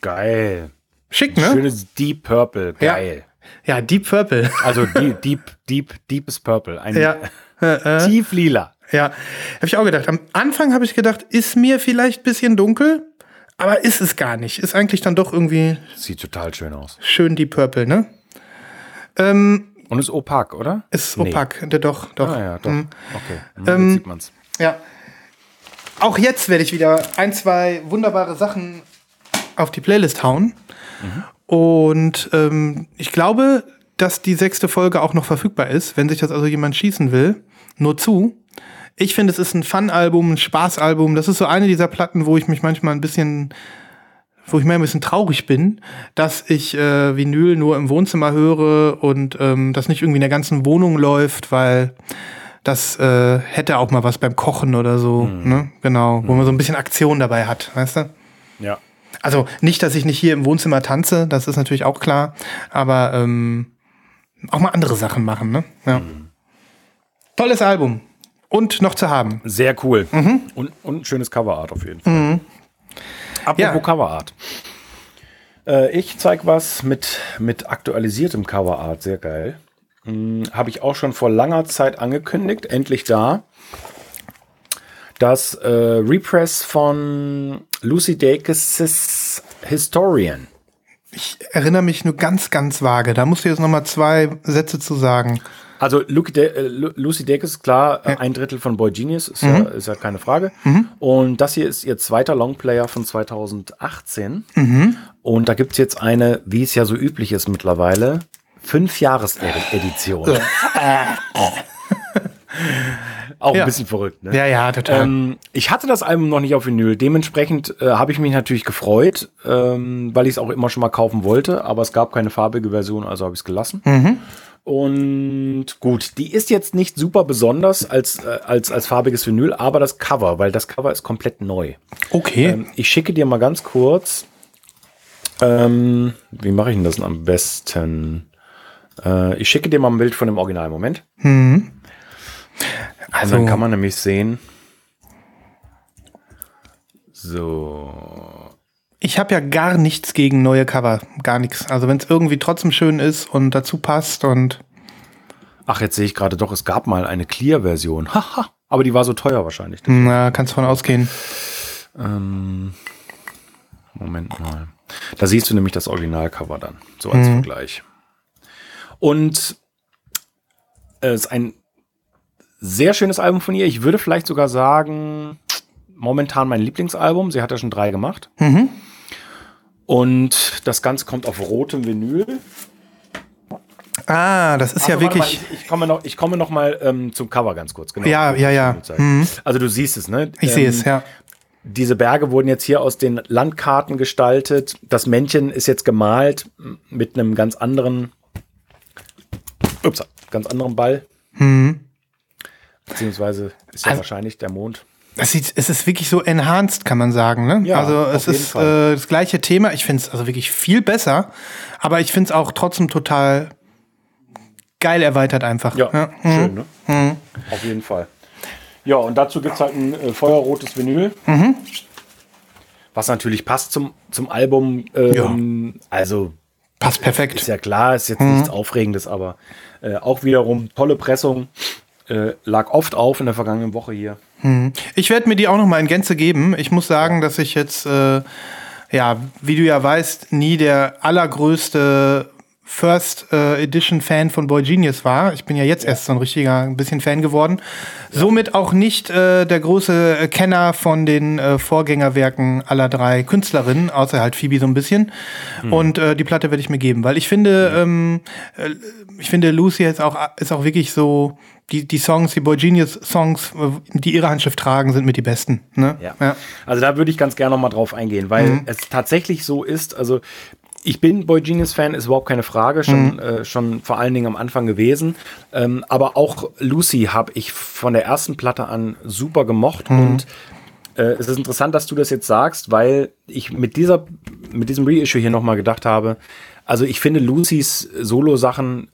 Geil. Schick, ne? Schönes Deep Purple. Geil. Ja, ja Deep Purple. Also Deep, Deep, Deep, Deepes Purple. Ein ja. Äh, äh. tief lila. Ja, habe ich auch gedacht. Am Anfang habe ich gedacht, ist mir vielleicht ein bisschen dunkel. Aber ist es gar nicht. Ist eigentlich dann doch irgendwie. Sieht total schön aus. Schön die Purple, ne? Ähm, Und ist opak, oder? Ist nee. opak, doch, doch. Ah, ja, doch. Mhm. Okay, mhm, ähm, sieht man's. Ja. Auch jetzt werde ich wieder ein, zwei wunderbare Sachen auf die Playlist hauen. Mhm. Und ähm, ich glaube, dass die sechste Folge auch noch verfügbar ist, wenn sich das also jemand schießen will. Nur zu. Ich finde, es ist ein Fun-Album, ein Spaß-Album. Das ist so eine dieser Platten, wo ich mich manchmal ein bisschen, wo ich mir ein bisschen traurig bin, dass ich äh, Vinyl nur im Wohnzimmer höre und ähm, das nicht irgendwie in der ganzen Wohnung läuft, weil das äh, hätte auch mal was beim Kochen oder so, mhm. ne? Genau, wo man so ein bisschen Aktion dabei hat, weißt du? Ja. Also nicht, dass ich nicht hier im Wohnzimmer tanze, das ist natürlich auch klar, aber ähm, auch mal andere Sachen machen, ne? Ja. Mhm. Tolles Album und noch zu haben. Sehr cool. Mhm. Und, und ein schönes Coverart auf jeden Fall. Mhm. Apropos ja. Coverart. Äh, ich zeige was mit, mit aktualisiertem Coverart. Sehr geil. Hm, Habe ich auch schon vor langer Zeit angekündigt. Endlich da. Das äh, Repress von Lucy Dacus' Historian. Ich erinnere mich nur ganz, ganz vage. Da musst du jetzt noch mal zwei Sätze zu sagen. Also Lucy, De äh, Lucy Dacus ist klar ja. ein Drittel von Boy Genius, ist, mhm. ja, ist ja keine Frage. Mhm. Und das hier ist ihr zweiter Longplayer von 2018. Mhm. Und da gibt es jetzt eine, wie es ja so üblich ist mittlerweile, Fünf-Jahres-Edition. Auch ja. ein bisschen verrückt, ne? Ja, ja, total. Ähm, ich hatte das Album noch nicht auf Vinyl. Dementsprechend äh, habe ich mich natürlich gefreut, ähm, weil ich es auch immer schon mal kaufen wollte. Aber es gab keine farbige Version, also habe ich es gelassen. Mhm. Und gut, die ist jetzt nicht super besonders als, äh, als, als farbiges Vinyl, aber das Cover, weil das Cover ist komplett neu. Okay. Ähm, ich schicke dir mal ganz kurz. Ähm, wie mache ich denn das am besten? Äh, ich schicke dir mal ein Bild von dem Original. Moment. Mhm. Also dann kann man nämlich sehen. So. Ich habe ja gar nichts gegen neue Cover, gar nichts. Also wenn es irgendwie trotzdem schön ist und dazu passt und Ach, jetzt sehe ich gerade doch, es gab mal eine Clear-Version. Haha, aber die war so teuer wahrscheinlich. Na, kannst von ausgehen. Ähm, Moment mal. Da siehst du nämlich das Originalcover dann, so als mhm. Vergleich. Und es ist ein sehr schönes Album von ihr. Ich würde vielleicht sogar sagen, momentan mein Lieblingsalbum. Sie hat ja schon drei gemacht. Mhm. Und das Ganze kommt auf rotem Vinyl. Ah, das ist also, ja wirklich. Mal, ich, ich, komme noch, ich komme noch mal ähm, zum Cover ganz kurz. Genau. Ja, ja, ja. Mhm. Also du siehst es, ne? Ich ähm, sehe es, ja. Diese Berge wurden jetzt hier aus den Landkarten gestaltet. Das Männchen ist jetzt gemalt mit einem ganz anderen, ups, ganz anderen Ball. Mhm. Beziehungsweise ist ja also, wahrscheinlich der Mond. Es, sieht, es ist wirklich so enhanced, kann man sagen. Ne? Ja, also es ist äh, das gleiche Thema. Ich finde es also wirklich viel besser, aber ich finde es auch trotzdem total geil erweitert einfach. Ja, Mhm. schön, ne? Auf jeden Fall. Ja, und dazu gibt es halt ein äh, feuerrotes Vinyl. Mhm. Was natürlich passt zum, zum Album. Ähm, Also Passt perfekt. ist ja klar, ist jetzt Mhm. nichts Aufregendes, aber äh, auch wiederum tolle Pressung. Äh, lag oft auf in der vergangenen Woche hier. Ich werde mir die auch noch mal in Gänze geben. Ich muss sagen, dass ich jetzt, äh, ja, wie du ja weißt, nie der allergrößte First äh, Edition Fan von Boy Genius war. Ich bin ja jetzt erst so ein richtiger, ein bisschen Fan geworden. Somit auch nicht äh, der große Kenner von den äh, Vorgängerwerken aller drei Künstlerinnen, außer halt Phoebe so ein bisschen. Und äh, die Platte werde ich mir geben, weil ich finde, ähm, äh, ich finde Lucy ist auch, ist auch wirklich so, die, die Songs, die Boy Genius Songs, äh, die ihre Handschrift tragen, sind mit die besten. Ne? Ja. Also da würde ich ganz gerne noch mal drauf eingehen, weil Mhm. es tatsächlich so ist, also ich bin Boy Genius Fan, ist überhaupt keine Frage, Mhm. schon, äh, schon vor allen Dingen am Anfang gewesen. Ähm, aber auch Lucy habe ich von der ersten Platte an super gemocht Mhm. und äh, es ist interessant, dass du das jetzt sagst, weil ich mit dieser, mit diesem Reissue hier nochmal gedacht habe. Also ich finde Lucys Solo-Sachen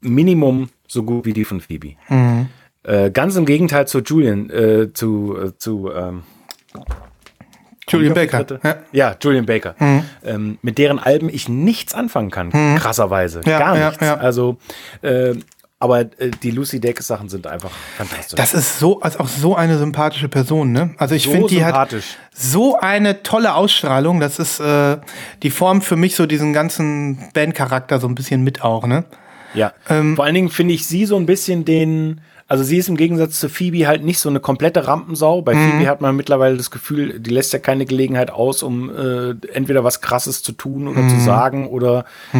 Minimum so gut wie die von Phoebe. Mhm. Äh, ganz im Gegenteil zu Julian, äh, zu, äh, zu ähm, Julian Baker. Ja. Mhm. Ja, Julian Baker. Ähm, mit deren Alben ich nichts anfangen kann, krasserweise. Ja, Gar nichts. ja. Also, äh, aber äh, die Lucy Deck Sachen sind einfach fantastisch. Das ist so, also auch so eine sympathische Person, ne? Also ich So finde, die hat so eine tolle Ausstrahlung. Das ist, äh, die formt für mich so diesen ganzen Bandcharakter so ein bisschen mit auch, ne? Ja. ähm, Vor allen Dingen finde ich sie so ein bisschen den. Also sie ist im Gegensatz zu Phoebe halt nicht so eine komplette Rampensau. Bei Mhm. Phoebe hat man mittlerweile das Gefühl, die lässt ja keine Gelegenheit aus, um äh, entweder was Krasses zu tun oder Mhm. zu sagen oder äh,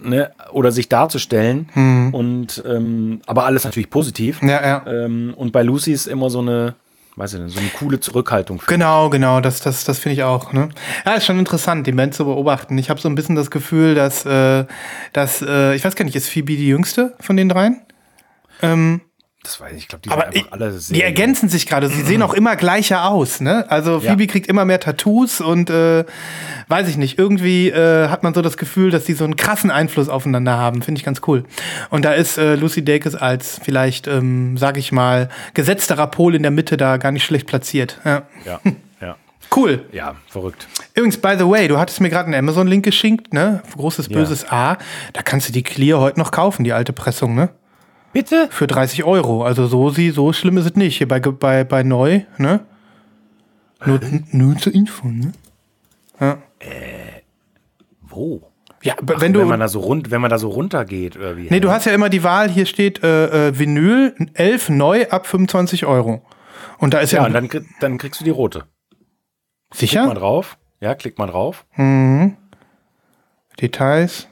ne, oder sich darzustellen. Und ähm, aber alles natürlich positiv. Mhm. Ja, ja. Ähm, und bei Lucy ist immer so eine, weiß ich nicht, so eine coole Zurückhaltung. Genau, genau, das, das, das finde ich auch. Ne? Ja, ist schon interessant, die Band zu beobachten. Ich habe so ein bisschen das Gefühl, dass, äh, dass äh, ich weiß gar nicht, ist Phoebe die jüngste von den dreien? Das weiß ich, ich glaube, die Aber sind einfach ich- alle sehr Die ergänzen sich gerade. Sie sehen auch immer gleicher aus. Ne? Also Ja. Phoebe kriegt immer mehr Tattoos und äh, weiß ich nicht. Irgendwie äh, hat man so das Gefühl, dass die so einen krassen Einfluss aufeinander haben. Finde ich ganz cool. Und da ist äh, Lucy Dacus als vielleicht, ähm, sag ich mal, gesetzterer Pol in der Mitte da gar nicht schlecht platziert. Ja. Ja, ja. Cool. Ja, verrückt. Übrigens, by the way, du hattest mir gerade einen Amazon-Link geschickt, ne? Großes Ja. böses A. Da kannst du die Clear heute noch kaufen, die alte Pressung, ne? Bitte? Für 30 Euro. Also so sie, so schlimm ist es nicht. Hier bei, bei, bei neu, ne? Nur, nur zur Info, ne? Wo? Ja, aber wenn du. wenn man da so rund, wenn man da so runtergeht, oder wie? nee, du hast ja immer die Wahl, hier steht äh, äh, Vinyl 11 neu ab 25 Euro. Und da ist ja, ja, und dann, krieg- dann kriegst du die rote. Klick mal sicher drauf. Ja, klick mal drauf. Details.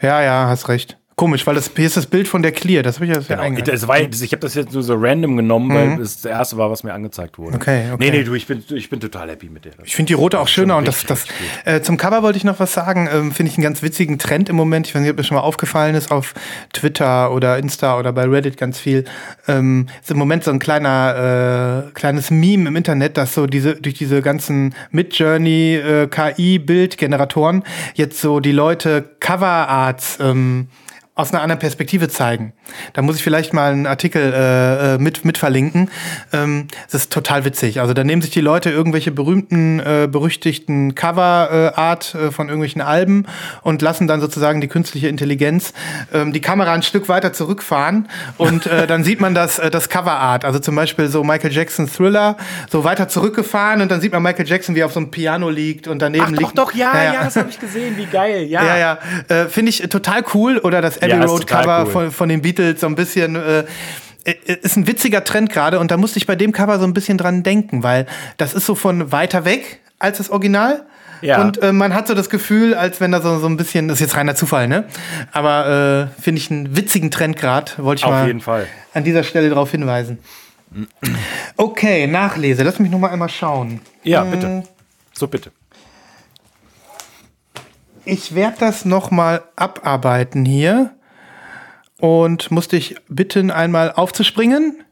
Ja, ja, hast recht. Komisch, weil das hier ist das Bild von der Clear. Das habe ich ja sehr Genau. Das war, ich habe das jetzt nur so random genommen, weil das das erste war, was mir angezeigt wurde. Mhm. Okay, okay. Nee, nee, du, ich bin, ich bin total happy mit der. Ich finde die rote auch schöner und das, das äh, zum Cover wollte ich noch was sagen. Ähm, finde ich einen ganz witzigen Trend im Moment. Ich weiß nicht, ob mir schon mal aufgefallen ist auf Twitter oder Insta oder bei Reddit ganz viel. Ähm, ist im Moment so ein kleiner äh, kleines Meme im Internet, dass so diese durch diese ganzen Midjourney äh, KI Bildgeneratoren jetzt so die Leute Coverarts ähm, aus einer anderen Perspektive zeigen. Da muss ich vielleicht mal einen Artikel äh, äh, mit, mit verlinken. Ähm, das ist total witzig. Also da nehmen sich die Leute irgendwelche berühmten, äh, berüchtigten Cover-Art äh, von irgendwelchen Alben und lassen dann sozusagen die künstliche Intelligenz ähm, die Kamera ein Stück weiter zurückfahren und äh, dann sieht man das, äh, das Cover-Art. Also zum Beispiel so Michael Jackson Thriller, so weiter zurückgefahren und dann sieht man Michael Jackson, wie er auf so einem Piano liegt und daneben Ach, doch, liegt. doch, ja, ja, das habe ich gesehen. Wie geil, ja. Ja, ja. Äh, Finde ich total cool. Oder das Abbey Ja, Road Cover cool. von, von den Beatles so ein bisschen. Äh, äh, ist ein witziger Trend gerade und da musste ich bei dem Cover so ein bisschen dran denken, weil das ist so von weiter weg als das Original. Ja. Und äh, man hat so das Gefühl, als wenn da so, so ein bisschen, das ist jetzt reiner Zufall, ne? Aber äh, finde ich einen witzigen Trend gerade, wollte ich Auf mal an dieser Stelle darauf hinweisen. Okay, Nachlese. Lass mich noch mal einmal schauen. Ja, bitte. So, bitte. Ich werde das noch mal abarbeiten hier und muss dich bitten, einmal aufzuspringen.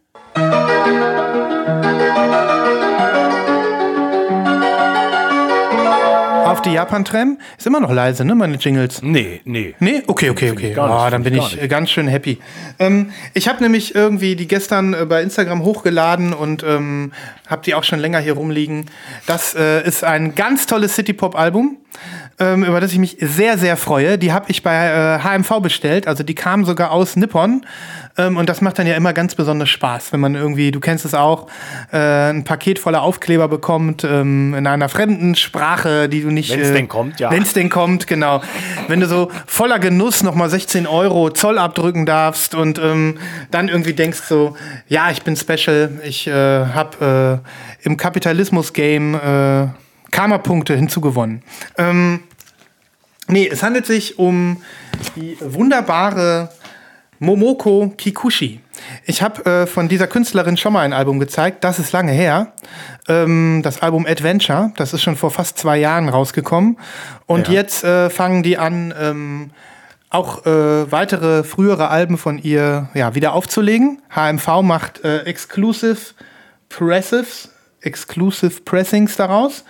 Auf die Japan-Tram ist immer noch leise, ne, meine Jingles? Nee, nee. Nee? Okay, okay, okay. oh, dann bin ich äh, ganz schön happy. Ähm, ich habe nämlich irgendwie die gestern äh, bei Instagram hochgeladen und ähm, habe die auch schon länger hier rumliegen. Das äh, ist ein ganz tolles City-Pop-Album, ähm, über das ich mich sehr, sehr freue. Die habe ich bei äh, HMV bestellt, also die kamen sogar aus Nippon. Ähm, und das macht dann ja immer ganz besonders Spaß, wenn man irgendwie, du kennst es auch, äh, ein Paket voller Aufkleber bekommt ähm, in einer fremden Sprache, die du nicht. Wenn's denn kommt, ja. Wenn es denn kommt, genau. Wenn du so voller Genuss nochmal 16 Euro Zoll abdrücken darfst und ähm, dann irgendwie denkst so, ja, ich bin special, ich äh, habe äh, im Kapitalismus-Game äh, Karma-Punkte hinzugewonnen. Ähm, nee, es handelt sich um die wunderbare Momoko Kikuchi. Ich habe äh, von dieser Künstlerin schon mal ein Album gezeigt, das ist lange her. Ähm, das Album Adventure, das ist schon vor fast zwei Jahren rausgekommen. Und Ja. jetzt äh, fangen die an, ähm, auch äh, weitere frühere Alben von ihr ja, wieder aufzulegen. HMV macht äh, Exclusive Pressives, Exclusive Pressings daraus.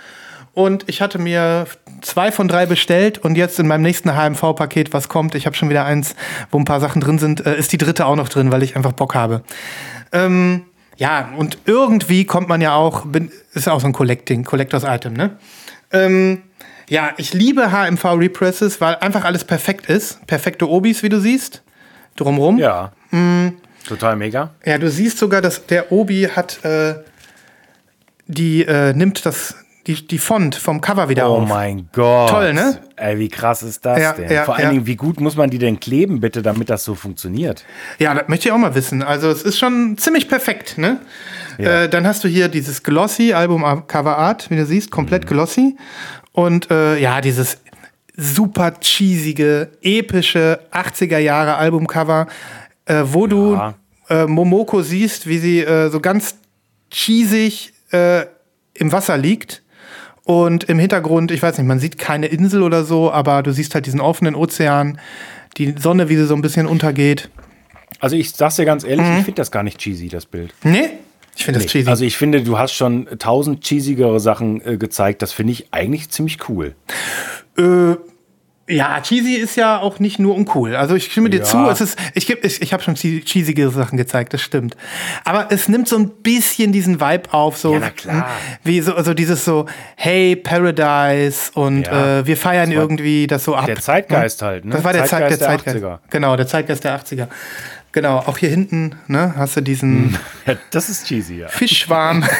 Und ich hatte mir zwei von drei bestellt und jetzt in meinem nächsten HMV-Paket, was kommt, ich habe schon wieder eins, wo ein paar Sachen drin sind, äh, ist die dritte auch noch drin, weil ich einfach Bock habe. Ähm, ja, und irgendwie kommt man ja auch, bin, ist auch so ein Collecting, Collectors Item, ne? Ähm, ja, ich liebe HMV Represses, weil einfach alles perfekt ist. Perfekte Obis, wie du siehst. Drumrum. Ja. Mm. Total mega. Ja, du siehst sogar, dass der Obi hat, äh, die äh, nimmt das, die, die Font vom Cover wieder Oh auf. mein Gott. Toll, ne? Ey, wie krass ist das Ja, denn? ja, Vor allen ja. Dingen, wie gut muss man die denn kleben, bitte, damit das so funktioniert? Ja, das möchte ich auch mal wissen. Also es ist schon ziemlich perfekt, ne? Äh, dann hast du hier dieses Glossy Album Cover Art, wie du siehst, komplett Mhm. glossy. Und äh, ja, dieses super cheesige, epische 80er Jahre Albumcover, äh, wo du äh, Momoko siehst, wie sie äh, so ganz cheesig äh, im Wasser liegt. Und im Hintergrund, ich weiß nicht, man sieht keine Insel oder so, aber du siehst halt diesen offenen Ozean, die Sonne, wie sie so ein bisschen untergeht. Also ich sag's dir ganz ehrlich, ich finde das gar nicht cheesy, das Bild. Nee, ich finde Mhm. das cheesy. Also ich finde, du hast schon tausend cheesigere Sachen äh, gezeigt. Das finde ich eigentlich ziemlich cool. äh, ja, cheesy ist ja auch nicht nur uncool. Also ich stimme dir Ja. zu, es ist, ich, ich, ich habe schon che- cheesige Sachen gezeigt, das stimmt. Aber es nimmt so ein bisschen diesen Vibe auf, so Ja, na klar. wie so, also dieses so, hey Paradise und Ja. äh, wir feiern irgendwie das so ab. Der Zeitgeist halt, ne? Das war der Zeitgeist, Zeitgeist der der Zeitgeist. 80er. Genau, der Zeitgeist der 80er. Genau, auch hier hinten, ne, hast du diesen Ja, das ist cheesy, ja. Fischschwarm.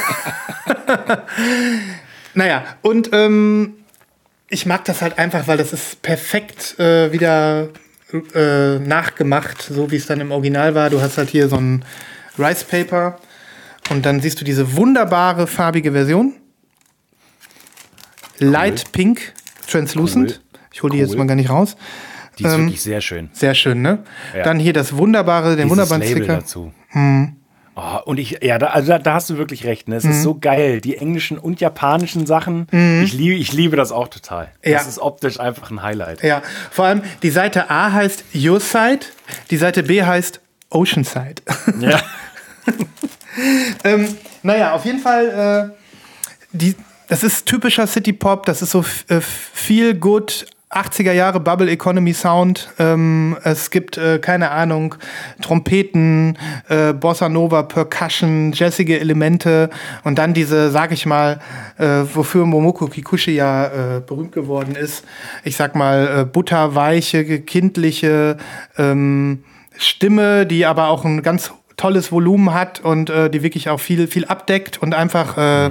naja, und ähm, ich mag das halt einfach, weil das ist perfekt äh, wieder äh, nachgemacht, so wie es dann im Original war. Du hast halt hier so ein Rice Paper und dann siehst du diese wunderbare farbige Version. Light Pink, Translucent. Cool. Ich hole die jetzt Cool. mal gar nicht raus. Die ist Ähm, wirklich sehr schön. Sehr schön, ne? Ja. Dann hier das wunderbare, den Dieses wunderbaren Label Sticker. dazu. Oh, und ich, ja, da, also da, da hast du wirklich recht. Ne? Es Mhm. ist so geil. Die englischen und japanischen Sachen. Ich, liebe, ich liebe das auch total. Ja. Das ist optisch einfach ein Highlight. Ja, vor allem die Seite A heißt Your Side, die Seite B heißt Oceanside. Ja. ähm, naja, auf jeden Fall, äh, die, das ist typischer City Pop, das ist so f- äh, viel good 80er Jahre Bubble Economy Sound. Ähm, es gibt, äh, keine Ahnung, Trompeten, äh, Bossa Nova, Percussion, jazzige Elemente und dann diese, sag ich mal, äh, wofür Momoko Kikuchi ja äh, berühmt geworden ist. Ich sag mal, äh, butterweiche, kindliche ähm, Stimme, die aber auch ein ganz tolles Volumen hat und äh, die wirklich auch viel, viel abdeckt und einfach, äh,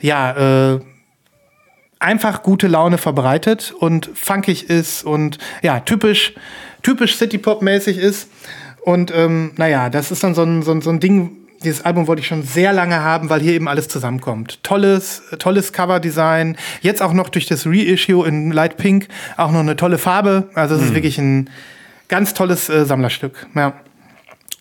ja, äh, einfach gute Laune verbreitet und funkig ist und ja, typisch, typisch City-Pop-mäßig ist. Und ähm, naja, das ist dann so ein, so, ein, so ein Ding, dieses Album wollte ich schon sehr lange haben, weil hier eben alles zusammenkommt. Tolles, tolles Cover-Design. Jetzt auch noch durch das Reissue in Light Pink auch noch eine tolle Farbe. Also es ist wirklich ein ganz tolles äh, Sammlerstück. Ja.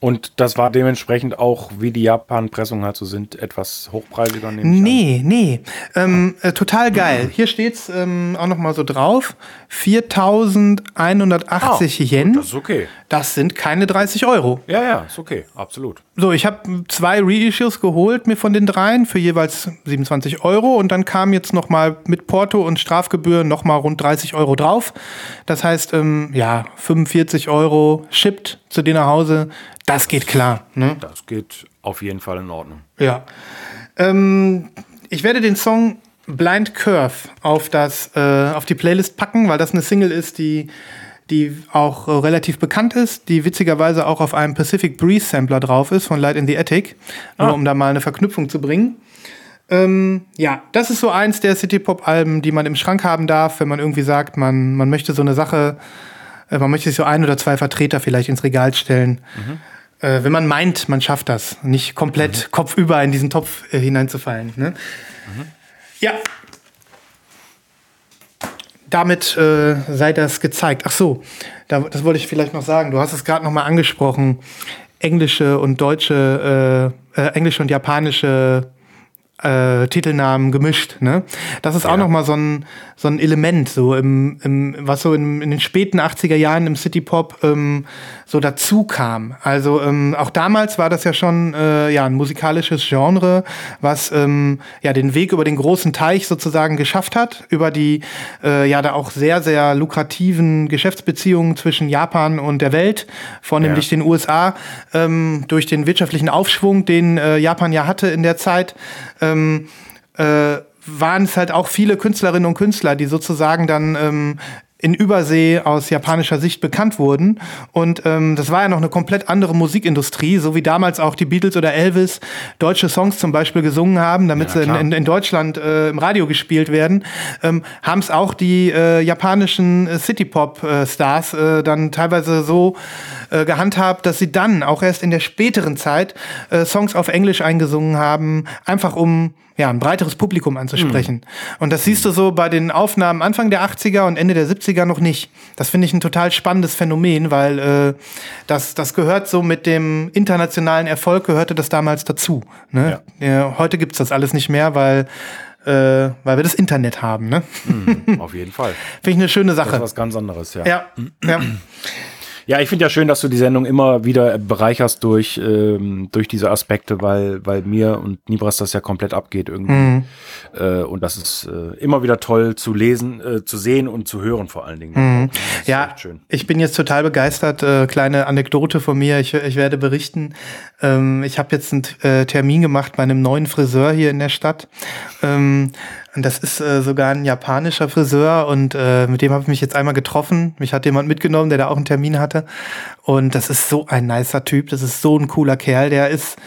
Und das war dementsprechend auch, wie die Japan-Pressungen halt so sind, etwas hochpreisiger. Nee, nee. Ähm, äh, total geil. Hier steht's ähm, auch noch mal so drauf. 4.180 Ah, Yen. Das ist okay. Das sind keine 30 Euro. Ja, ja, ist okay, absolut. So, ich habe zwei Reissues geholt mir von den dreien für jeweils 27 Euro und dann kam jetzt noch mal mit Porto und Strafgebühren noch mal rund 30 Euro drauf. Das heißt, ähm, ja, 45 Euro shipped zu dir nach Hause. Das geht klar. Ne? Das geht auf jeden Fall in Ordnung. Ja. Ähm, ich werde den Song Blind Curve auf, das, äh, auf die Playlist packen, weil das eine Single ist, die die auch äh, relativ bekannt ist, die witzigerweise auch auf einem Pacific Breeze Sampler drauf ist von Light in the Attic, ah. nur um da mal eine Verknüpfung zu bringen. Ähm, ja, das ist so eins der City-Pop-Alben, die man im Schrank haben darf, wenn man irgendwie sagt, man, man möchte so eine Sache, äh, man möchte sich so ein oder zwei Vertreter vielleicht ins Regal stellen. Mhm. Äh, wenn man meint, man schafft das, nicht komplett mhm. kopfüber in diesen Topf äh, hineinzufallen. Ne? Mhm. Ja, damit äh, sei das gezeigt. Ach so, da, das wollte ich vielleicht noch sagen. Du hast es gerade noch mal angesprochen. Englische und deutsche, äh, äh, englische und japanische äh, Titelnamen gemischt. Ne? Das ist ja. auch noch mal so ein, so ein Element, so im, im, was so in, in den späten 80er Jahren im City Pop ähm, so dazu kam. Also ähm, auch damals war das ja schon äh, ja, ein musikalisches Genre, was ähm, ja den Weg über den großen Teich sozusagen geschafft hat, über die äh, ja da auch sehr, sehr lukrativen Geschäftsbeziehungen zwischen Japan und der Welt, vornehmlich ja. den USA, ähm, durch den wirtschaftlichen Aufschwung, den äh, Japan ja hatte in der Zeit. Ähm, äh, waren es halt auch viele Künstlerinnen und Künstler, die sozusagen dann ähm, in Übersee aus japanischer Sicht bekannt wurden. Und ähm, das war ja noch eine komplett andere Musikindustrie, so wie damals auch die Beatles oder Elvis deutsche Songs zum Beispiel gesungen haben, damit ja, sie in, in, Deutschland äh, im Radio gespielt werden, ähm, haben es auch die äh, japanischen äh, City-Pop-Stars äh, dann teilweise so äh, gehandhabt, dass sie dann auch erst in der späteren Zeit äh, Songs auf Englisch eingesungen haben, einfach um ja, ein breiteres Publikum anzusprechen. Mhm. Und das siehst du so bei den Aufnahmen Anfang der 80er und Ende der 70er noch nicht. Das finde ich ein total spannendes Phänomen, weil äh, das, das gehört so mit dem internationalen Erfolg, gehörte das damals dazu. Ne? Ja. Ja, heute gibt's das alles nicht mehr, weil äh, weil wir das Internet haben. Ne? Mhm, auf jeden Fall. Finde ich eine schöne Sache. Das ist was ganz anderes, ja. Ja, ja. Ja, ich finde ja schön, dass du die Sendung immer wieder bereicherst durch, ähm, durch diese Aspekte, weil, weil mir und Nibras das ja komplett abgeht irgendwie. Mhm. Äh, und das ist äh, immer wieder toll zu lesen, äh, zu sehen und zu hören vor allen Dingen. Mhm. Ja, ich bin jetzt total begeistert. Äh, kleine Anekdote von mir. Ich, ich werde berichten. Ähm, ich habe jetzt einen äh, Termin gemacht bei einem neuen Friseur hier in der Stadt. Ähm, und das ist äh, sogar ein japanischer Friseur und äh, mit dem habe ich mich jetzt einmal getroffen. Mich hat jemand mitgenommen, der da auch einen Termin hatte. Und das ist so ein nicer Typ. Das ist so ein cooler Kerl. Der ist,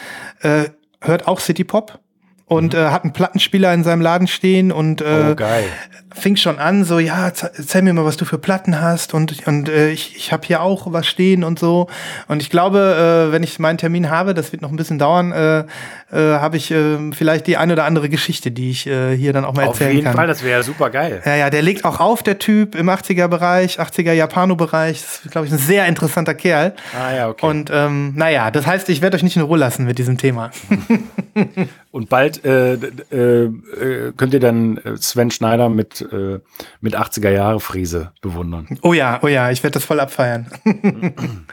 äh, hört auch City Pop und mhm. äh, hat einen Plattenspieler in seinem Laden stehen und äh, oh, fing schon an, so, ja, erzähl mir mal, was du für Platten hast und, und äh, ich, ich habe hier auch was stehen und so. Und ich glaube, äh, wenn ich meinen Termin habe, das wird noch ein bisschen dauern, äh, äh, habe ich äh, vielleicht die eine oder andere Geschichte, die ich äh, hier dann auch mal erzählen kann. Auf jeden kann. Fall, das wäre super geil. Ja, ja, der legt auch auf, der Typ im 80er-Bereich, 80er Japano-Bereich. Das ist, glaube ich, ein sehr interessanter Kerl. Ah ja, okay. Und ähm, naja, das heißt, ich werde euch nicht in Ruhe lassen mit diesem Thema. Und bald äh, äh, könnt ihr dann äh, Sven Schneider mit, äh, mit 80er Jahre Friese bewundern. Oh ja, oh ja, ich werde das voll abfeiern.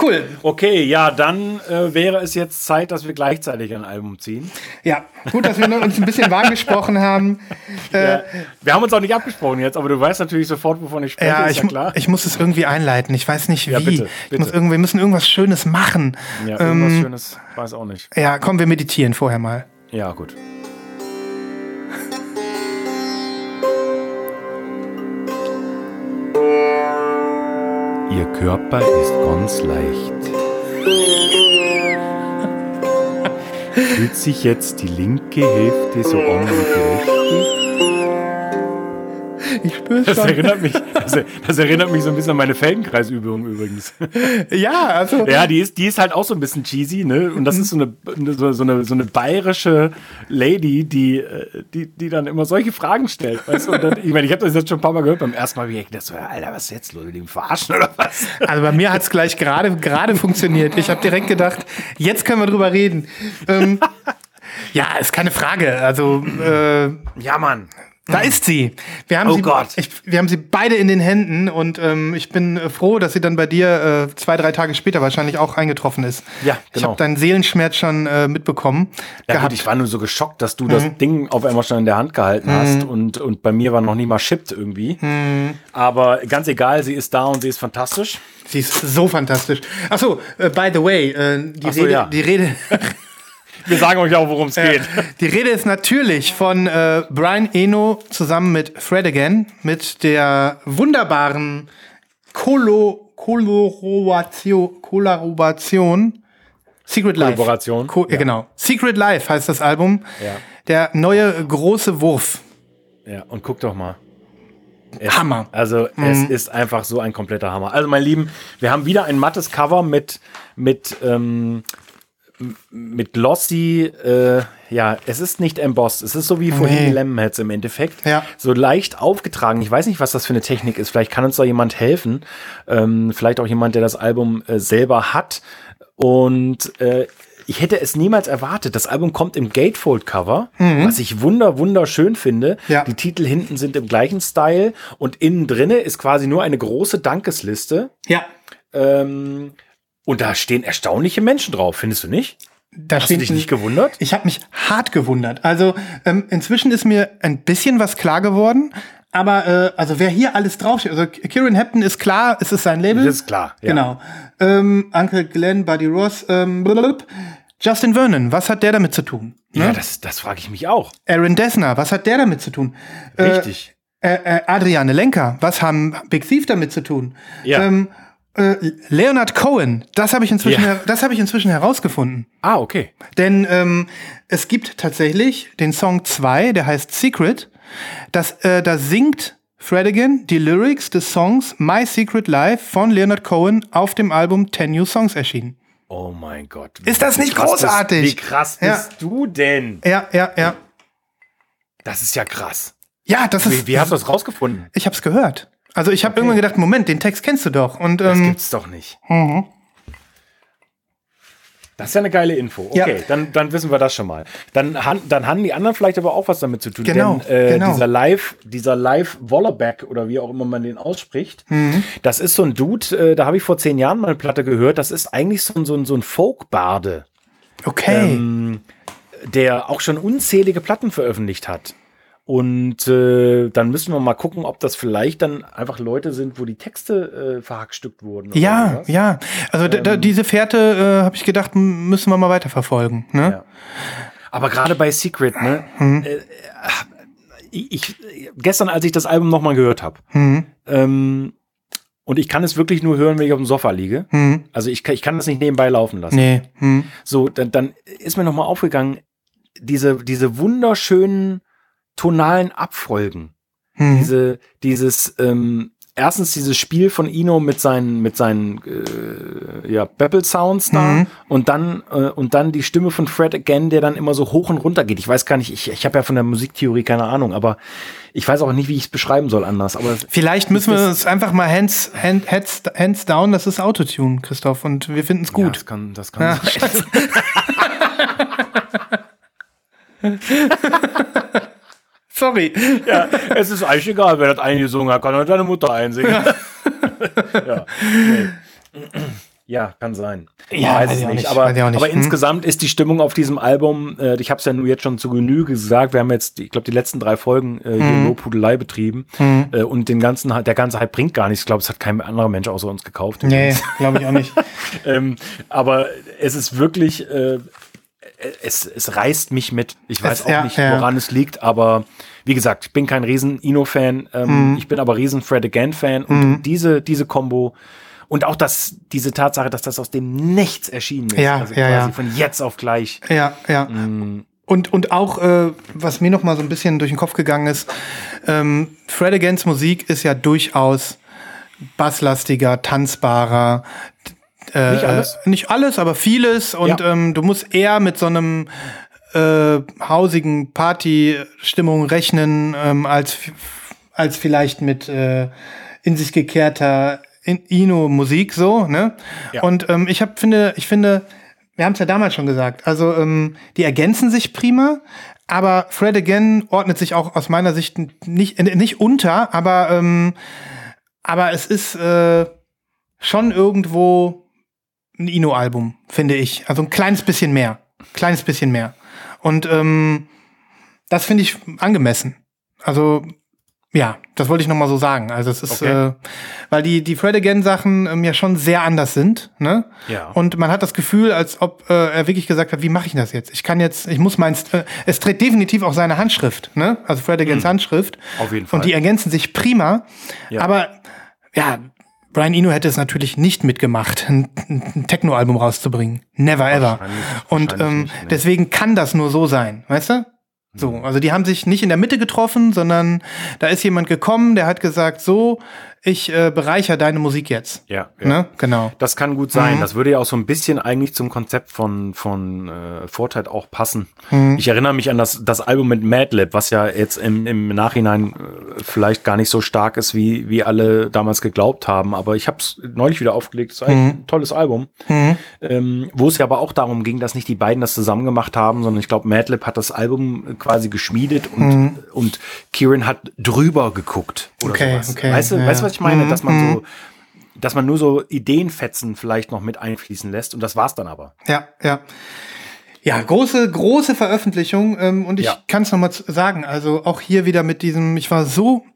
Cool. Okay, ja, dann äh, wäre es jetzt Zeit, dass wir gleichzeitig ein Album ziehen. Ja, gut, dass wir uns ein bisschen warm gesprochen haben. Äh, ja, wir haben uns auch nicht abgesprochen jetzt, aber du weißt natürlich sofort, wovon ich spreche, ja, ich, ja klar. Ich muss es irgendwie einleiten. Ich weiß nicht wie. Ja, bitte, bitte. Muss wir müssen irgendwas Schönes machen. Ja, irgendwas ähm, Schönes, weiß auch nicht. Ja, komm, wir meditieren vorher mal. Ja, gut. Ihr Körper ist ganz leicht. Fühlt sich jetzt die linke Hälfte so an wie die rechte? Ich spüre das schon. Erinnert mich, das, das, erinnert mich so ein bisschen an meine Feldenkreisübung übrigens. Ja, also. Ja, die ist, die ist halt auch so ein bisschen cheesy, ne? Und das ist so eine, so, so eine, so eine bayerische Lady, die, die, die dann immer solche Fragen stellt. Weißt du? Dann, ich meine, ich habe das jetzt schon ein paar Mal gehört. Beim ersten Mal habe ich gedacht, so, Alter, was ist jetzt los? Mit dem verarschen oder was? Also bei mir hat es gleich gerade gerade funktioniert. Ich habe direkt gedacht, jetzt können wir drüber reden. Ähm, ja, ist keine Frage. Also, äh, ja, Mann Da ist sie. Wir haben Oh sie, Gott. Ich, wir haben sie beide in den Händen und ähm, ich bin äh, froh, dass sie dann bei dir äh, zwei, drei Tage später wahrscheinlich auch eingetroffen ist. Ja, Ich genau. habe deinen Seelenschmerz schon äh, mitbekommen. Ja, gehabt. gut, ich war nur so geschockt, dass du das Ding auf einmal schon in der Hand gehalten hast und, und bei mir war noch nie mal shipped irgendwie. Aber ganz egal, sie ist da und sie ist fantastisch. Sie ist so fantastisch. Achso, äh, by the way, äh, die, so, Rede, ja. die Rede. Wir sagen euch auch, worum es geht. Die Rede ist natürlich von äh, Brian Eno zusammen mit Fred Again, mit der wunderbaren Kolo Koloration, Kollaboration Secret Life. Kollaboration, Ko ja. Genau. Secret Life heißt das Album. Ja. Der neue große Wurf. Ja, und guck doch mal. Es, Hammer. Also es ist einfach so ein kompletter Hammer. Also mein Lieben, wir haben wieder ein mattes Cover mit mit ähm, mit glossy. Äh, ja, es ist nicht embossed. Es ist so wie vorhin Nee. die Lemonheads im Endeffekt. Ja. So leicht aufgetragen. Ich weiß nicht, was das für eine Technik ist. Vielleicht kann uns da jemand helfen. Ähm, vielleicht auch jemand, der das Album äh, selber hat. Und äh, ich hätte es niemals erwartet. Das Album kommt im Gatefold-Cover, was ich wunder, wunderschön finde. Mhm. Ja. Die Titel hinten sind im gleichen Style und innen drinne ist quasi nur eine große Dankesliste. Ja. Ähm, und da stehen erstaunliche Menschen drauf, findest du nicht? Da Hast du dich nicht gewundert? Ich habe mich hart gewundert. Also ähm, inzwischen ist mir ein bisschen was klar geworden. Aber äh, also wer hier alles draufsteht, also Kieran Hepton ist klar, es ist sein Label. Das ist klar. Ja. Genau. Ähm, Uncle Glenn, Buddy Ross, ähm, blablabla. Justin Vernon, was hat der damit zu tun? Ja, das, das frage ich mich auch. Aaron Dessner, was hat der damit zu tun? Richtig. Äh, äh, Adriane Lenker, was haben Big Thief damit zu tun? Ja. Ähm, äh, Leonard Cohen, das habe ich inzwischen, Ja. das habe ich inzwischen herausgefunden. ah, okay. Denn ähm, es gibt tatsächlich den Song 2, der heißt Secret. Das, äh, da singt Fredigan die Lyrics des Songs My Secret Life von Leonard Cohen auf dem Album 10 New Songs erschienen. Oh mein Gott. Ist das Wie nicht großartig? Bist, wie krass Ja. bist du denn? Ja, ja, ja. Das ist ja krass. Ja, das Wie, ist. wie hast du das rausgefunden? ich hab's gehört. Also ich habe irgendwann gedacht, Moment, den Text kennst du doch. Und Das ähm, gibt's doch nicht. Das ist ja eine geile Info. Okay, Ja. dann, dann wissen wir das schon mal. Dann, han, dann haben die anderen vielleicht aber auch was damit zu tun. Genau, Denn äh, genau. dieser Live, dieser Live Wollerback oder wie auch immer man den ausspricht, Mhm. das ist so ein Dude, äh, da habe ich vor zehn Jahren mal eine Platte gehört. Das ist eigentlich so ein, so ein, so ein Folk-Barde, okay. ähm, der auch schon unzählige Platten veröffentlicht hat. Und äh, dann müssen wir mal gucken, ob das vielleicht dann einfach Leute sind, wo die Texte äh, verhackstückt wurden. ja, sowas. ja. Also d- diese Fährte, äh, habe ich gedacht, müssen wir mal weiterverfolgen. Ne? Ja. Aber gerade bei Secret, ne? Mhm. Äh, ich, ich, gestern, als ich das Album nochmal gehört habe, Mhm. ähm, und ich kann es wirklich nur hören, wenn ich auf dem Sofa liege. Mhm. Also ich, kann- ich kann das nicht nebenbei laufen lassen. Nee. Mhm. So, dann, dann ist mir nochmal aufgegangen, diese, diese wunderschönen tonalen Abfolgen. Mhm. Diese, dieses, ähm, erstens dieses Spiel von Ino mit seinen, mit seinen äh, ja, Babble Sounds da Mhm. und dann äh, und dann die Stimme von Fred again, der dann immer so hoch und runter geht. Ich weiß gar nicht, ich, ich habe ja von der Musiktheorie keine Ahnung, aber ich weiß auch nicht, wie ich es beschreiben soll anders. Aber Vielleicht müssen wir es einfach mal hands, hand, heads, hands down, das ist Autotune, Christoph, und wir finden es Ja, gut. das kann, das kann Ja, sein. Sorry. Ja, es ist eigentlich egal, wer das eingesungen hat, kann auch deine Mutter einsingen. Ja, nee. ja kann sein. Ja, weiß weiß es nicht. nicht, Aber, nicht. aber Hm. insgesamt ist die Stimmung auf diesem Album, äh, ich habe es ja nur jetzt schon zu Genüge gesagt, wir haben jetzt, ich glaube, die letzten drei Folgen äh, hier Hm. Lobhudelei betrieben äh, und den ganzen, der ganze Hype bringt gar nichts. Ich glaube, es hat kein anderer Mensch außer uns gekauft. Nee, glaube ich auch nicht. ähm, aber es ist wirklich, äh, es, es reißt mich mit. Ich weiß Es- auch ja, nicht, ja. woran es liegt, aber wie gesagt, ich bin kein riesen Ino-Fan, ähm, Mhm. ich bin aber riesen Fred Again-Fan und diese, diese Combo und auch das, diese Tatsache, dass das aus dem Nichts erschienen ist. Ja, also ja, quasi ja. von jetzt auf gleich. Ja, ja. Und, und auch, äh, was mir noch mal so ein bisschen durch den Kopf gegangen ist, ähm, Fred Again's Musik ist ja durchaus basslastiger, tanzbarer. Äh, Nicht alles? äh, Nicht alles, aber vieles. Und Ja. ähm, du musst eher mit so einem äh, hausigen Party-Stimmung rechnen, ähm, als, als vielleicht mit äh, in sich gekehrter In- Ino-Musik so, ne? Ja. Und ähm, ich hab, finde, ich finde, wir haben es ja damals schon gesagt, also ähm, die ergänzen sich prima, aber Fred Again ordnet sich auch aus meiner Sicht nicht, nicht unter, aber, ähm, aber es ist äh, schon irgendwo ein Ino-Album, finde ich. Also ein kleines bisschen mehr. Kleines bisschen mehr. Und ähm, das finde ich angemessen. Also ja, das wollte ich noch mal so sagen. Also es ist, okay. äh, weil die die Fred Again Sachen ähm, ja schon sehr anders sind, ne? Ja. Und man hat das Gefühl, als ob äh, er wirklich gesagt hat, wie mache ich das jetzt? Ich kann jetzt, ich muss mein, äh, es trägt definitiv auch seine Handschrift, ne? Also Fred Agains mhm. Handschrift. Auf jeden Fall. Und die ergänzen sich prima. Ja. Aber ja, Brian Eno hätte es natürlich nicht mitgemacht, ein, ein Techno-Album rauszubringen. Never ever. Und ähm, nicht, nee. deswegen kann das nur so sein, weißt du? So, also die haben sich nicht in der Mitte getroffen, sondern da ist jemand gekommen, der hat gesagt, so, ich äh, bereichere deine Musik jetzt. Ja, ja. Ne? genau. Das kann gut sein. Mhm. Das würde ja auch so ein bisschen eigentlich zum Konzept von, von äh, Fortnite auch passen. Mhm. Ich erinnere mich an das, das Album mit Madlib, was ja jetzt im, im Nachhinein äh, vielleicht gar nicht so stark ist, wie, wie alle damals geglaubt haben. Aber ich habe es neulich wieder aufgelegt. Das ist mhm. ein tolles Album. Mhm. Ähm, wo es ja aber auch darum ging, dass nicht die beiden das zusammen gemacht haben, sondern ich glaube, Madlib hat das Album quasi geschmiedet und, mhm. und Kieran hat drüber geguckt oder okay, sowas. Okay, weißt du, ja. weißt, was ich meine? Mhm. Dass man so, mhm. dass man nur so Ideenfetzen vielleicht noch mit einfließen lässt und das war's dann aber. Ja, ja. Ja, große, große Veröffentlichung ähm, und ich ja. kann es nochmal sagen, also auch hier wieder mit diesem, ich war so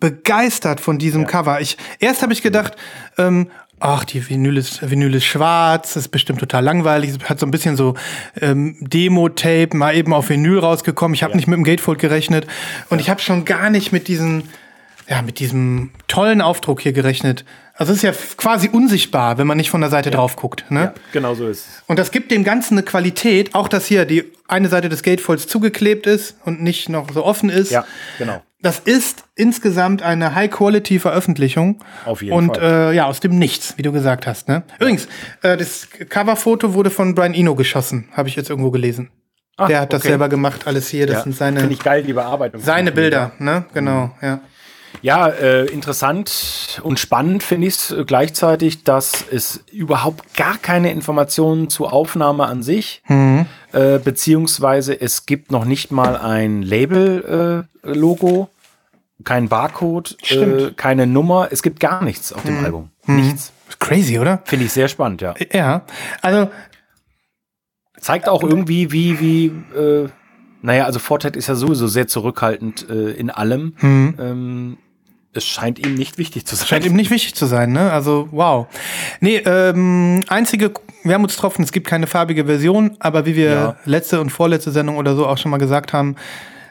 begeistert von diesem ja. Cover. Ich, erst habe ich gedacht, ähm, ach, die Vinyl ist, Vinyl ist schwarz, ist bestimmt total langweilig, hat so ein bisschen so ähm, Demo-Tape, mal eben auf Vinyl rausgekommen. Ich habe ja. nicht mit dem Gatefold gerechnet und ich habe schon gar nicht mit diesen ja, mit diesem tollen Aufdruck hier gerechnet. Also es ist ja quasi unsichtbar, wenn man nicht von der Seite ja. drauf guckt. Ne? Ja, genau so ist es. Und das gibt dem Ganzen eine Qualität, auch dass hier die eine Seite des Gatefolds zugeklebt ist und nicht noch so offen ist. Ja, genau. Das ist insgesamt eine High-Quality-Veröffentlichung. Auf jeden und, Fall. Und äh, ja, aus dem Nichts, wie du gesagt hast. Ne? Übrigens, äh, das Coverfoto wurde von Brian Eno geschossen, habe ich jetzt irgendwo gelesen. Ach, Der hat okay. das selber gemacht, alles hier. Das ja, sind seine. Finde ich geil, die Bearbeitung. Seine Bilder, ne? Genau, mhm. ja. Ja, äh, interessant und spannend finde ich es äh, gleichzeitig, dass es überhaupt gar keine Informationen zur Aufnahme an sich, mhm. äh, beziehungsweise es gibt noch nicht mal ein Label-Logo, äh, kein Barcode, äh, keine Nummer, es gibt gar nichts auf dem mhm. Album. Mhm. Nichts. Crazy, oder? Finde ich sehr spannend, ja. Ja, also zeigt auch irgendwie, wie, wie, äh, naja, also Fortet ist ja sowieso sehr zurückhaltend äh, in allem. Mhm. Ähm, es scheint ihm nicht wichtig zu sein. Scheint ihm nicht wichtig zu sein, ne? Also, wow. Nee, ähm, einzige getroffen, es gibt keine farbige Version, aber wie wir ja. letzte und vorletzte Sendung oder so auch schon mal gesagt haben,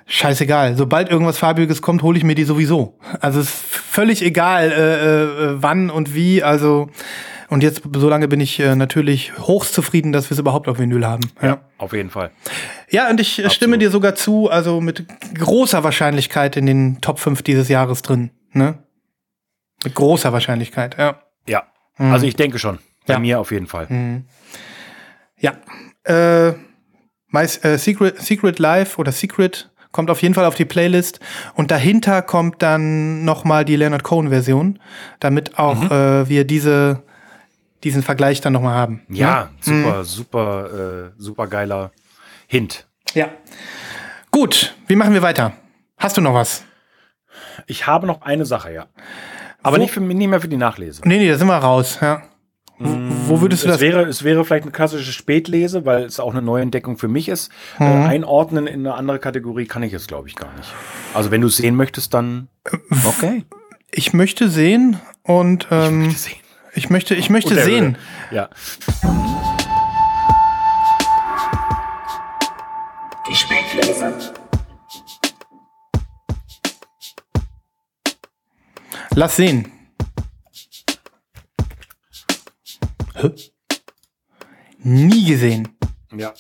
scheißegal. Sobald irgendwas Farbiges kommt, hole ich mir die sowieso. Also es ist völlig egal, äh, äh, wann und wie. Also und jetzt, so lange bin ich äh, natürlich hochst zufrieden, dass wir es überhaupt auf Vinyl haben. Ja, ja. auf jeden Fall. Ja, und ich Absolut. stimme dir sogar zu, also mit großer Wahrscheinlichkeit in den Top 5 dieses Jahres drin. Ne? Mit großer Wahrscheinlichkeit, ja. Ja, mhm. also ich denke schon. Bei ja. mir auf jeden Fall. Mhm. Ja. Äh, My, äh, Secret, Secret Life oder Secret kommt auf jeden Fall auf die Playlist. Und dahinter kommt dann noch mal die Leonard Cohen-Version, damit auch mhm. äh, wir diese, diesen Vergleich dann noch mal haben. Ja, ja? super, mhm. super, äh, super geiler Hint. Ja. Gut, wie machen wir weiter? Hast du noch was? Ich habe noch eine Sache, ja. Aber nicht, für, nicht mehr für die Nachlese. Nee, nee, da sind wir raus, ja. Wo, wo würdest du es das? Wäre, es wäre vielleicht eine klassische Spätlese, weil es auch eine neue Entdeckung für mich ist. Mhm. Äh, einordnen in eine andere Kategorie kann ich es, glaube ich, gar nicht. Also wenn du es sehen möchtest, dann okay. Ich möchte sehen und ähm, ich möchte sehen. Ich möchte, ich möchte sehen. Ja. Die Spätlese. Lass sehen. Hä? Nie gesehen. Ja,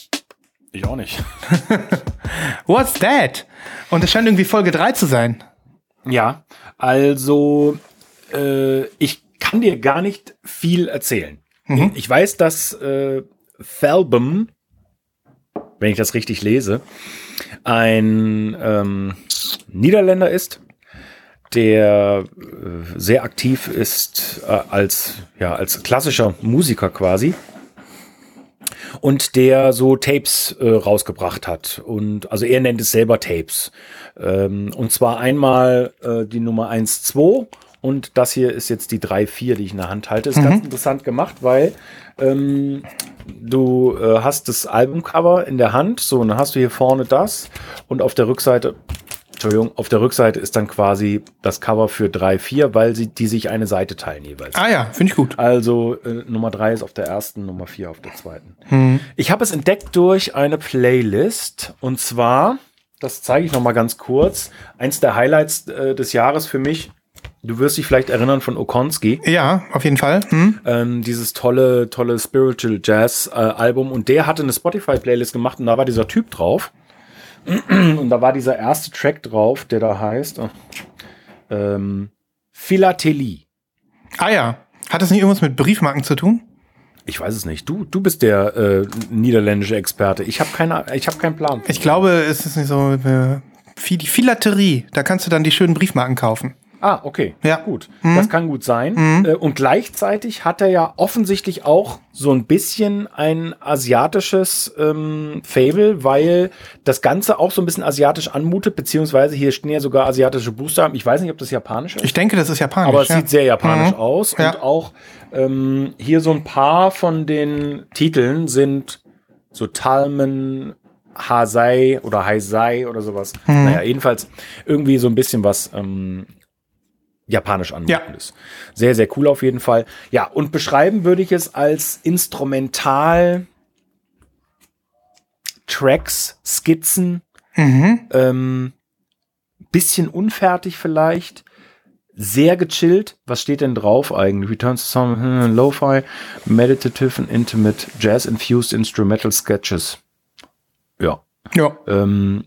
ich auch nicht. What's that? Und es scheint irgendwie Folge 3 zu sein. Ja, also äh, ich kann dir gar nicht viel erzählen. Mhm. Ich weiß, dass äh, Thalbum, wenn ich das richtig lese, ein ähm, Niederländer ist, der äh, sehr aktiv ist äh, als, ja, als klassischer Musiker quasi. und der so Tapes äh, rausgebracht hat. Und also er nennt es selber Tapes. Ähm, und zwar einmal äh, die Nummer 1, 2 und das hier ist jetzt die 3, 4, die ich in der Hand halte. Ist mhm. ganz interessant gemacht, weil ähm, du äh, hast das Albumcover in der Hand, so, und dann hast du hier vorne das und auf der Rückseite Entschuldigung, auf der Rückseite ist dann quasi das Cover für 3, 4, weil sie die sich eine Seite teilen jeweils. Ah ja, finde ich gut. Also äh, Nummer 3 ist auf der ersten, Nummer 4 auf der zweiten. Hm. Ich habe es entdeckt durch eine Playlist und zwar, das zeige ich noch mal ganz kurz, eins der Highlights äh, des Jahres für mich. Du wirst dich vielleicht erinnern von Okonski. Ja, auf jeden Fall. Hm. Ähm, dieses tolle, tolle Spiritual Jazz äh, Album. Und der hatte eine Spotify-Playlist gemacht und da war dieser Typ drauf. Und da war dieser erste Track drauf, der da heißt oh, ähm, Philatelie. Ah ja. Hat das nicht irgendwas mit Briefmarken zu tun? Ich weiß es nicht. Du, du bist der äh, niederländische Experte. Ich habe keine, ich habe keinen Plan. Ich glaube, es ist nicht so äh, die Philatelie. Da kannst du dann die schönen Briefmarken kaufen. Ah, okay. Ja. Gut. Mhm. Das kann gut sein. Mhm. Äh, und gleichzeitig hat er ja offensichtlich auch so ein bisschen ein asiatisches ähm, Fable, weil das Ganze auch so ein bisschen asiatisch anmutet, beziehungsweise hier stehen ja sogar asiatische Buchstaben. Ich weiß nicht, ob das japanisch ist. Ich denke, das ist japanisch. Aber es ja. sieht sehr japanisch mhm. aus. Ja. Und auch ähm, hier so ein paar von den Titeln sind so Talmen, Hasei oder Heisei oder sowas. Mhm. Naja, jedenfalls irgendwie so ein bisschen was ähm, japanisch anmutend ja. ist. Sehr, sehr cool auf jeden Fall. Ja, und beschreiben würde ich es als Instrumental Tracks, Skizzen, mhm. ähm, bisschen unfertig vielleicht, sehr gechillt. Was steht denn drauf eigentlich? Returns to some hm, Lo-Fi, Meditative and Intimate, Jazz-Infused Instrumental Sketches. Ja. Ja. Ähm,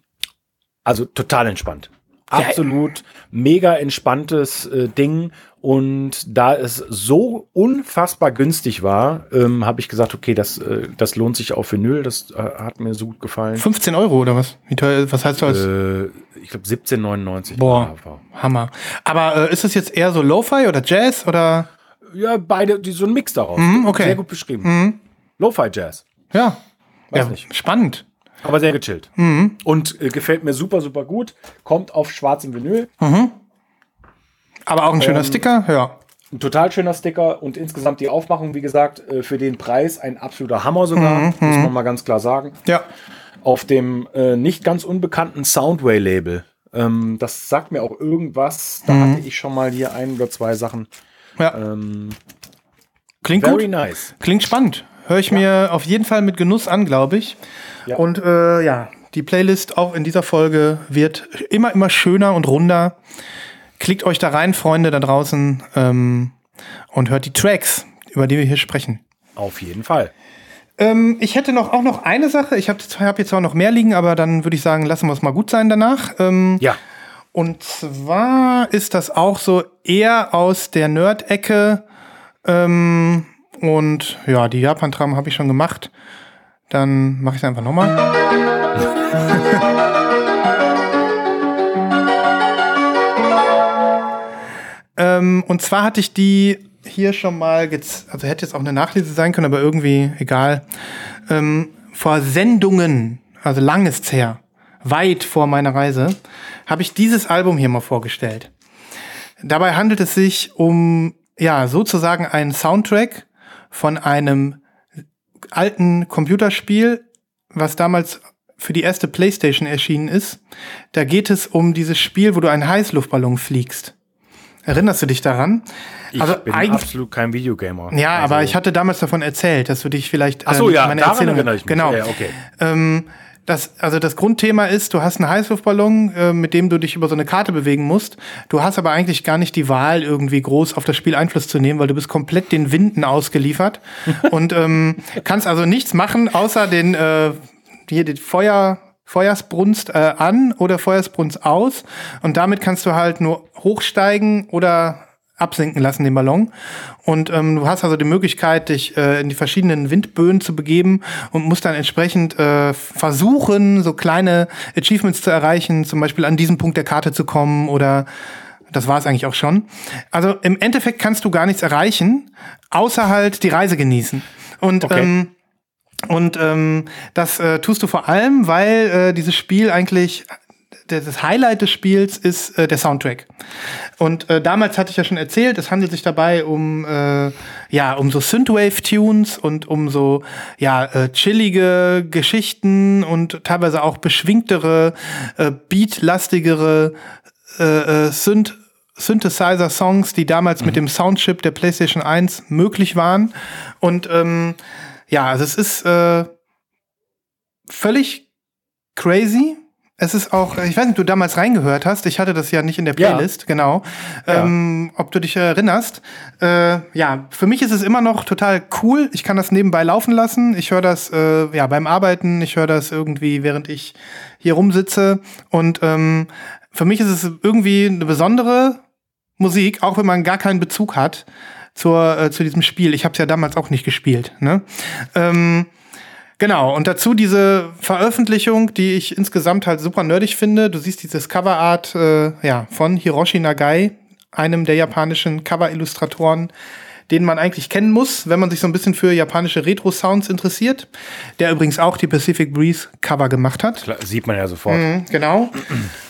also total entspannt absolut mega entspanntes äh, Ding. Und da es so unfassbar günstig war, ähm, habe ich gesagt, okay, das, äh, das lohnt sich auf Vinyl. Das äh, hat mir so gut gefallen. 15 Euro oder was? Wie teuer, was heißt das? Äh, ich glaube 17,99. Boah, Hammer. Aber äh, ist es jetzt eher so Lo-Fi oder Jazz oder? Ja, beide, die, so ein Mix daraus. Mhm, okay. Sehr gut beschrieben. Mhm. Lo-Fi Jazz. Ja. Weiß ja, nicht. Spannend. Aber sehr gechillt. Mhm. Und äh, gefällt mir super, super gut. Kommt auf schwarzem Vinyl. Mhm. Aber auch ein schöner ähm, Sticker, ja. Ein total schöner Sticker und insgesamt die Aufmachung, wie gesagt, äh, für den Preis ein absoluter Hammer sogar, mhm. muss man mal ganz klar sagen. Ja. Auf dem äh, nicht ganz unbekannten Soundway-Label. Ähm, das sagt mir auch irgendwas. Da mhm. hatte ich schon mal hier ein oder zwei Sachen. Ja. Ähm, Klingt very gut. nice. Klingt spannend. Höre ich ja. mir auf jeden Fall mit Genuss an, glaube ich. Ja. Und äh, ja, die Playlist auch in dieser Folge wird immer, immer schöner und runder. Klickt euch da rein, Freunde da draußen, ähm, und hört die Tracks, über die wir hier sprechen. Auf jeden Fall. Ähm, ich hätte noch auch noch eine Sache. Ich habe hab jetzt auch noch mehr liegen, aber dann würde ich sagen, lassen wir es mal gut sein danach. Ähm, ja. Und zwar ist das auch so eher aus der Nerd-Ecke. Ähm, und ja, die Japan-Tram habe ich schon gemacht. Dann mache ich es einfach nochmal. ähm, und zwar hatte ich die hier schon mal, also hätte jetzt auch eine Nachlese sein können, aber irgendwie egal. Ähm, vor Sendungen, also lang ist's her, weit vor meiner Reise, habe ich dieses Album hier mal vorgestellt. Dabei handelt es sich um, ja, sozusagen einen Soundtrack von einem alten Computerspiel, was damals für die erste PlayStation erschienen ist. Da geht es um dieses Spiel, wo du einen Heißluftballon fliegst. Erinnerst du dich daran? Ich also bin absolut kein Videogamer. Ja, also aber ich hatte damals davon erzählt, dass du dich vielleicht. Ach so, äh, ja, meine daran erinnere ich mich. Genau. Ja, okay. Ähm, das, also das Grundthema ist, du hast einen Heißluftballon, äh, mit dem du dich über so eine Karte bewegen musst. Du hast aber eigentlich gar nicht die Wahl, irgendwie groß auf das Spiel Einfluss zu nehmen, weil du bist komplett den Winden ausgeliefert und ähm, kannst also nichts machen, außer den äh, hier die Feuer Feuersbrunst äh, an oder Feuersbrunst aus und damit kannst du halt nur hochsteigen oder absinken lassen, den Ballon. Und ähm, du hast also die Möglichkeit, dich äh, in die verschiedenen Windböen zu begeben und musst dann entsprechend äh, versuchen, so kleine Achievements zu erreichen, zum Beispiel an diesem Punkt der Karte zu kommen oder das war es eigentlich auch schon. Also im Endeffekt kannst du gar nichts erreichen, außer halt die Reise genießen. Und okay. ähm, Und ähm, das äh, tust du vor allem, weil äh, dieses Spiel eigentlich das Highlight des Spiels ist äh, der Soundtrack. Und äh, damals hatte ich ja schon erzählt, es handelt sich dabei um äh, ja um so Synthwave-Tunes und um so ja äh, chillige Geschichten und teilweise auch beschwingtere, äh, beatlastigere äh, äh, Synth Synthesizer-Songs, die damals mhm. mit dem Soundchip der PlayStation 1 möglich waren. Und ähm, ja, also es ist äh, völlig crazy. Es ist auch, ich weiß nicht, ob du damals reingehört hast. Ich hatte das ja nicht in der Playlist, ja. genau. Ja. Ähm, ob du dich erinnerst. Äh, ja, für mich ist es immer noch total cool. Ich kann das nebenbei laufen lassen. Ich höre das äh, ja beim Arbeiten. Ich höre das irgendwie, während ich hier rumsitze. Und ähm, für mich ist es irgendwie eine besondere Musik, auch wenn man gar keinen Bezug hat zur, äh, zu diesem Spiel. Ich habe es ja damals auch nicht gespielt. Ne? Ähm, genau, und dazu diese Veröffentlichung, die ich insgesamt halt super nerdig finde. Du siehst dieses Coverart äh, ja, von Hiroshi Nagai, einem der japanischen Cover-Illustratoren, den man eigentlich kennen muss, wenn man sich so ein bisschen für japanische Retro-Sounds interessiert. Der übrigens auch die Pacific Breeze Cover gemacht hat. Klar, sieht man ja sofort. Mhm, genau.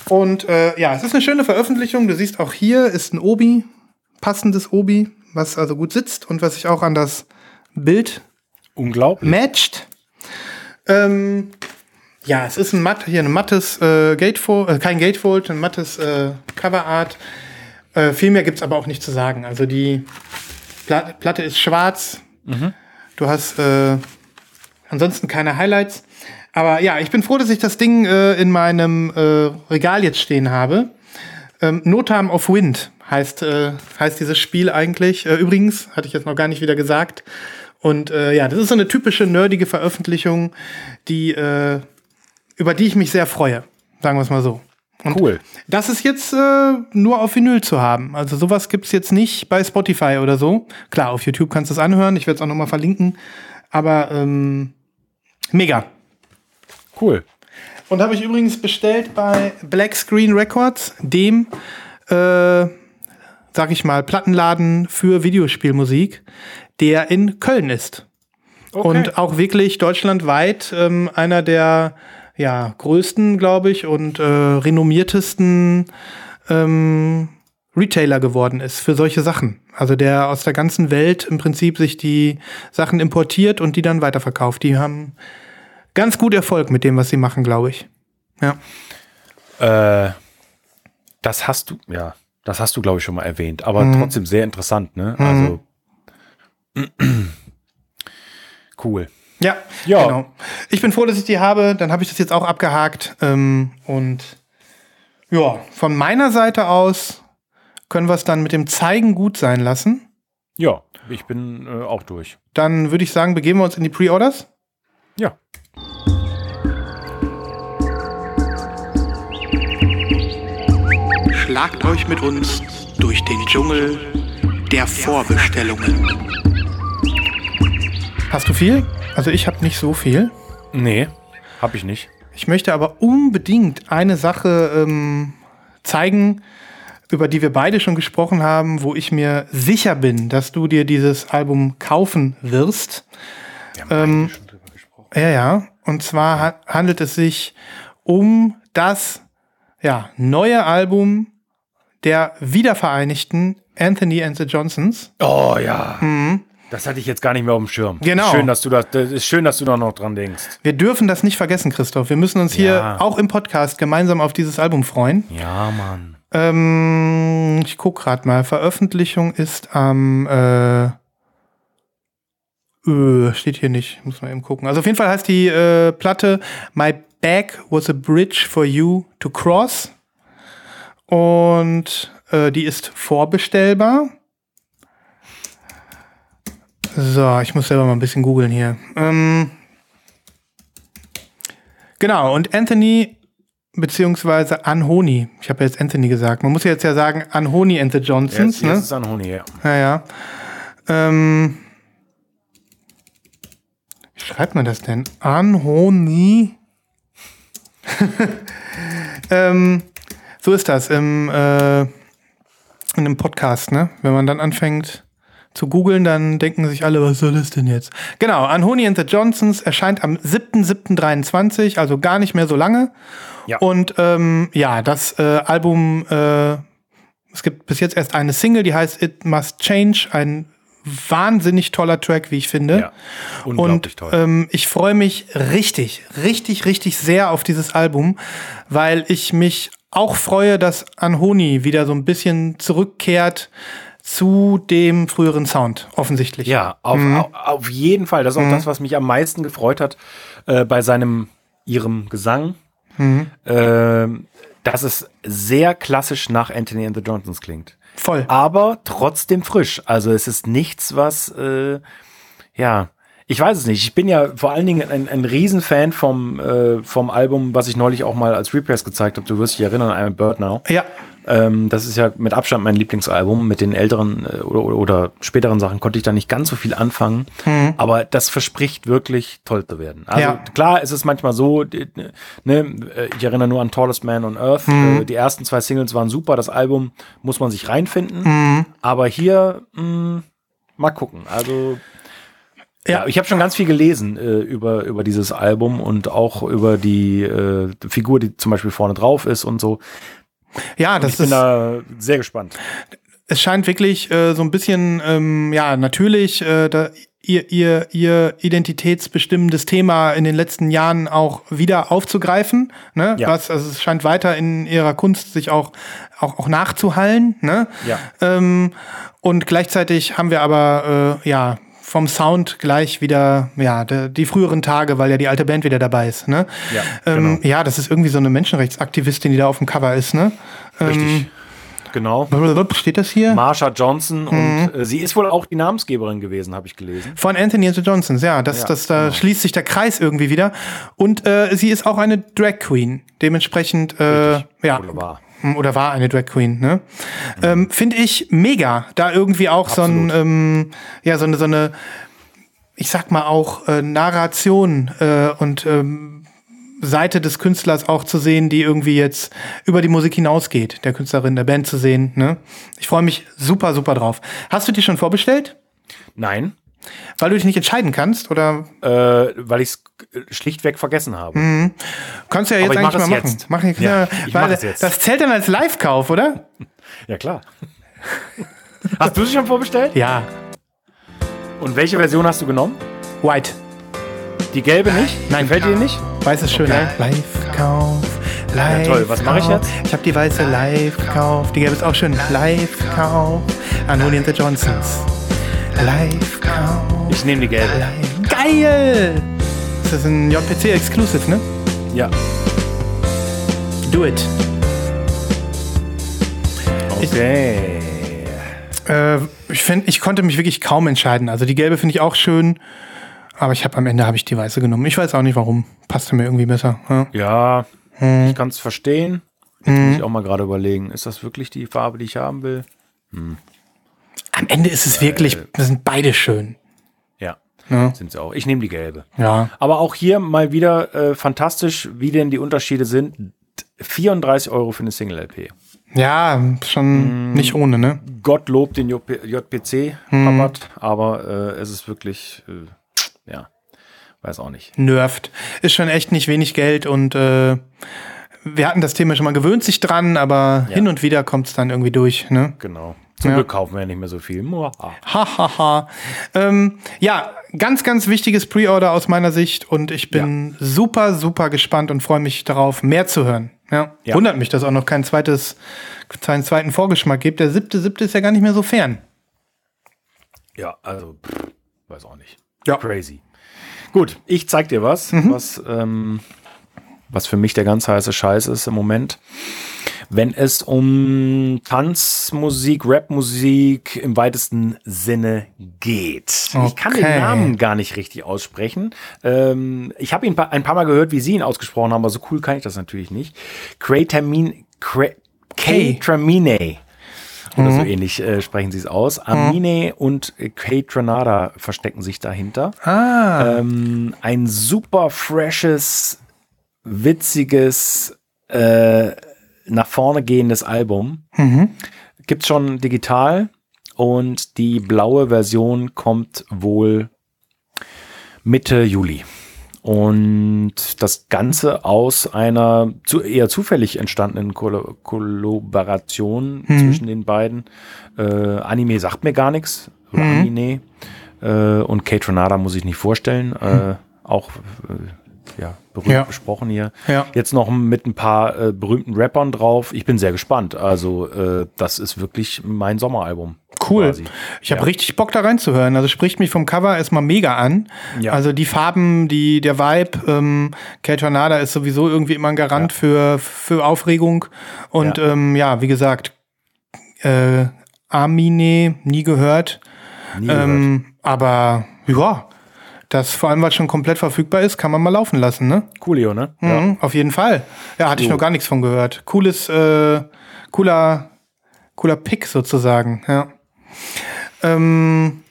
Und äh, ja, es ist eine schöne Veröffentlichung. Du siehst auch hier ist ein Obi, passendes Obi, was also gut sitzt und was sich auch an das Bild Unglaublich. matcht. Ähm, ja, es ist ein matt, hier ein mattes äh, Gatefold, äh, kein Gatefold, ein mattes äh, Coverart. Äh, viel mehr gibt's aber auch nicht zu sagen. Also die Platte ist schwarz. Mhm. Du hast äh, ansonsten keine Highlights. Aber ja, ich bin froh, dass ich das Ding äh, in meinem äh, Regal jetzt stehen habe. Ähm, no Time of Wind heißt, äh, heißt dieses Spiel eigentlich. Äh, übrigens, hatte ich jetzt noch gar nicht wieder gesagt. Und äh, ja, das ist so eine typische nerdige Veröffentlichung, die, äh, über die ich mich sehr freue. Sagen wir es mal so. Und cool. Das ist jetzt äh, nur auf Vinyl zu haben. Also sowas gibt's jetzt nicht bei Spotify oder so. Klar, auf YouTube kannst du es anhören. Ich werde es auch noch mal verlinken. Aber ähm, mega. Cool. Und habe ich übrigens bestellt bei Black Screen Records, dem, äh, sag ich mal, Plattenladen für Videospielmusik, der in Köln ist. Okay. Und auch wirklich deutschlandweit ähm, einer der ja, größten, glaube ich, und äh, renommiertesten ähm, Retailer geworden ist für solche Sachen. Also der aus der ganzen Welt im Prinzip sich die Sachen importiert und die dann weiterverkauft. Die haben ganz gut Erfolg mit dem, was sie machen, glaube ich. Ja. Äh, das hast du, ja, das hast du, glaube ich, schon mal erwähnt, aber mhm. trotzdem sehr interessant, ne? Mhm. Also cool. Ja, ja, genau. Ich bin froh, dass ich die habe. Dann habe ich das jetzt auch abgehakt. Ähm, und ja, von meiner Seite aus können wir es dann mit dem Zeigen gut sein lassen. Ja, ich bin äh, auch durch. Dann würde ich sagen, begeben wir uns in die Pre-Orders. Ja. Schlagt euch mit uns durch den Dschungel der Vorbestellungen. Hast du viel? Also ich habe nicht so viel. Nee, habe ich nicht. Ich möchte aber unbedingt eine Sache ähm, zeigen, über die wir beide schon gesprochen haben, wo ich mir sicher bin, dass du dir dieses Album kaufen wirst. Wir haben ähm, schon drüber gesprochen. Ja, ja. Und zwar ha handelt es sich um das ja, neue Album der wiedervereinigten Anthony and the Johnsons. Oh ja. Mhm. Das hatte ich jetzt gar nicht mehr auf dem Schirm. Genau. Schön, dass du das, das ist schön, dass du da noch dran denkst. Wir dürfen das nicht vergessen, Christoph. Wir müssen uns hier ja. auch im Podcast gemeinsam auf dieses Album freuen. Ja, Mann. Ähm, ich guck gerade mal. Veröffentlichung ist am äh, öh, steht hier nicht. Muss man eben gucken. Also auf jeden Fall heißt die äh, Platte My Bag was a Bridge for You to Cross. Und äh, die ist vorbestellbar. So, ich muss selber mal ein bisschen googeln hier. Ähm, genau, und Anthony beziehungsweise Anhoni. Ich habe jetzt Anthony gesagt. Man muss jetzt ja sagen Anhoni and the Johnsons. Jetzt, ne? jetzt ist Anhoni, ja. Ja, ja. Ähm, wie schreibt man das denn? Anhoni. ähm, so ist das im, äh, in einem Podcast, ne? Wenn man dann anfängt zu googeln, dann denken sich alle, was soll das denn jetzt? Genau, Anhoney and the Johnsons erscheint am 7.7.23, also gar nicht mehr so lange. Ja. Und ähm, ja, das äh, Album, äh, es gibt bis jetzt erst eine Single, die heißt It Must Change, ein wahnsinnig toller Track, wie ich finde. Ja, unglaublich Und toll. ähm, ich freue mich richtig, richtig, richtig sehr auf dieses Album, weil ich mich auch freue, dass Anhoni wieder so ein bisschen zurückkehrt zu dem früheren Sound, offensichtlich. Ja, auf, auf, auf jeden Fall. Das ist auch das, was mich am meisten gefreut hat äh, bei seinem, ihrem Gesang. Ähm, dass es sehr klassisch nach Anthony and the Johnsons klingt. Voll. Aber trotzdem frisch. Also es ist nichts, was, äh, ja, ich weiß es nicht. Ich bin ja vor allen Dingen ein, ein Riesenfan vom, äh, vom Album, was ich neulich auch mal als Repress gezeigt habe. Du wirst dich erinnern, I'm a Bird Now. Ja, Ähm, das ist ja mit Abstand mein Lieblingsalbum. Mit den älteren äh, oder, oder, oder späteren Sachen konnte ich da nicht ganz so viel anfangen. Aber das verspricht wirklich toll zu werden. Also Ja. klar, es ist manchmal so, ne, äh, ich erinnere nur an Tallest Man on Earth. Äh, Die ersten zwei Singles waren super. Das Album muss man sich reinfinden. Aber hier, mh, mal gucken. Also ja, Ja. ich habe schon ganz viel gelesen äh, über, über dieses Album und auch über die äh, Figur, die zum Beispiel vorne drauf ist und so. Ja, das Ich bin ist. da sehr gespannt. es scheint wirklich äh, so ein bisschen, ähm, ja, natürlich, äh, da ihr, ihr, ihr identitätsbestimmendes Thema in den letzten Jahren auch wieder aufzugreifen. Ne? Ja. Was, also es scheint weiter in ihrer Kunst sich auch, auch, auch nachzuhallen. Ne? Ja. Ähm, und gleichzeitig haben wir aber, äh, ja, vom Sound gleich wieder, ja, de, die früheren Tage, weil ja die alte Band wieder dabei ist. Ne? Ja, ähm, genau. ja, das ist irgendwie so eine Menschenrechtsaktivistin, die da auf dem Cover ist. Ne? Richtig. genau. Steht das hier? Marsha Johnson Mhm. und äh, sie ist wohl auch die Namensgeberin gewesen, habe ich gelesen. Von Anthony and the Johnsons, ja. Das, Ja, das, da genau. schließt sich der Kreis irgendwie wieder. Und äh, sie ist auch eine Drag Queen. Dementsprechend, äh, ja. Wunderbar. Oder war eine Drag Queen, ne? Ähm, Finde ich mega, da irgendwie auch so ein, Absolut. ähm, ja, so eine, so eine, ich sag mal auch äh, Narration äh, und ähm, Seite des Künstlers auch zu sehen, die irgendwie jetzt über die Musik hinausgeht, der Künstlerin, der Band zu sehen. Ne? Ich freue mich super, super drauf. Hast du die schon vorbestellt? Nein, Weil du dich nicht entscheiden kannst? Oder äh, weil ich es schlichtweg vergessen habe. Mhm. kannst du ja jetzt Aber ich mach eigentlich mal das machen? jetzt. Mach ich, Ja, ich mach es jetzt. Das zählt dann als Live-Kauf, oder? Ja, klar. hast du sie schon vorbestellt? Ja. Und welche Version hast du genommen? White. Die gelbe nicht? Nein. Gefällt dir nicht? Weiß ist schön, ne? Live-Kauf. Live Ja, toll. Was mache ich jetzt? Ich habe die weiße Live-Kauf. Die gelbe ist auch schön. Live-Kauf. Anoni and the Johnsons. Ich nehme die gelbe. Geil! Das ist ein JPC-Exclusive, ne? Ja. Do it. Okay. Äh, ich finde, ich konnte mich wirklich kaum entscheiden. Also die gelbe finde ich auch schön, aber ich habe am Ende habe ich die weiße genommen. Ich weiß auch nicht warum. Passte mir irgendwie besser. Ja. Ja, Hm. ich kann es verstehen. Jetzt muss ich auch mal gerade überlegen, ist das wirklich die Farbe, die ich haben will? Am Ende ist es wirklich, das sind beide schön. Ja, Ja. sind sie auch. Ich nehme die gelbe. Ja. Aber auch hier mal wieder äh, fantastisch, wie denn die Unterschiede sind. 34 Euro für eine Single-LP. Ja, schon nicht ohne, ne? Gottlob den JPC-Rabatt, aber äh, es ist wirklich, äh, ja, weiß auch nicht. Nervt. Ist schon echt nicht wenig Geld und äh, wir hatten das Thema schon mal gewöhnt sich dran, aber hin und wieder kommt es dann irgendwie durch, ne? Genau. Zum Ja. Glück kaufen wir ja nicht mehr so viel. Hahaha. ähm, ja, ganz, ganz wichtiges Pre-Order aus meiner Sicht und ich bin super, super gespannt und freue mich darauf, mehr zu hören. Ja. Ja. Wundert mich, dass auch noch kein zweites, keinen zweiten Vorgeschmack gibt. Der siebte, siebte ist ja gar nicht mehr so fern. Ja, also, pff, weiß auch nicht. Ja. Crazy. Gut, ich zeig dir was, was, ähm, was für mich der ganz heiße Scheiß ist im Moment. Wenn es um Tanzmusik, Rapmusik im weitesten Sinne geht. Ich kann den Okay. Namen gar nicht richtig aussprechen. Ähm, ich habe ihn pa- ein paar Mal gehört, wie sie ihn ausgesprochen haben, aber so cool kann ich das natürlich nicht. Kratamine, Kra K-Tramine. Oder so ähnlich äh, sprechen sie es aus. Amine und Kate Renada verstecken sich dahinter. Ah. Ähm, ein super freshes, witziges, äh, nach vorne gehendes Album. Gibt's schon digital und die blaue Version kommt wohl Mitte Juli. Und das Ganze aus einer zu, eher zufällig entstandenen Koll Kollaboration Mhm. zwischen den beiden. Äh, Anime sagt mir gar nichts. Mhm. Anime. Äh, und Kate Renata muss ich nicht vorstellen. Äh, auch äh, berühmt. Ja. besprochen hier. Ja. Jetzt noch mit ein paar äh, berühmten Rappern drauf. Ich bin sehr gespannt. Also, äh, das ist wirklich mein Sommeralbum. Cool. quasi. Ich habe Ja. richtig Bock da reinzuhören. Also spricht mich vom Cover erstmal mega an. Ja. Also die Farben, die, der Vibe, ähm, Kate Tornada ist sowieso irgendwie immer ein Garant für, für Aufregung. Und Ja. ähm, ja, wie gesagt, äh, Amine, nie gehört. Nie gehört. Ähm, aber ja, das vor allem, was schon komplett verfügbar ist, kann man mal laufen lassen, ne? Coolio, ne? Mhm, Auf jeden Fall. Ja, hatte ich So. noch gar nichts von gehört. Cooles, äh, cooler, cooler Pick sozusagen, ja. Ähm,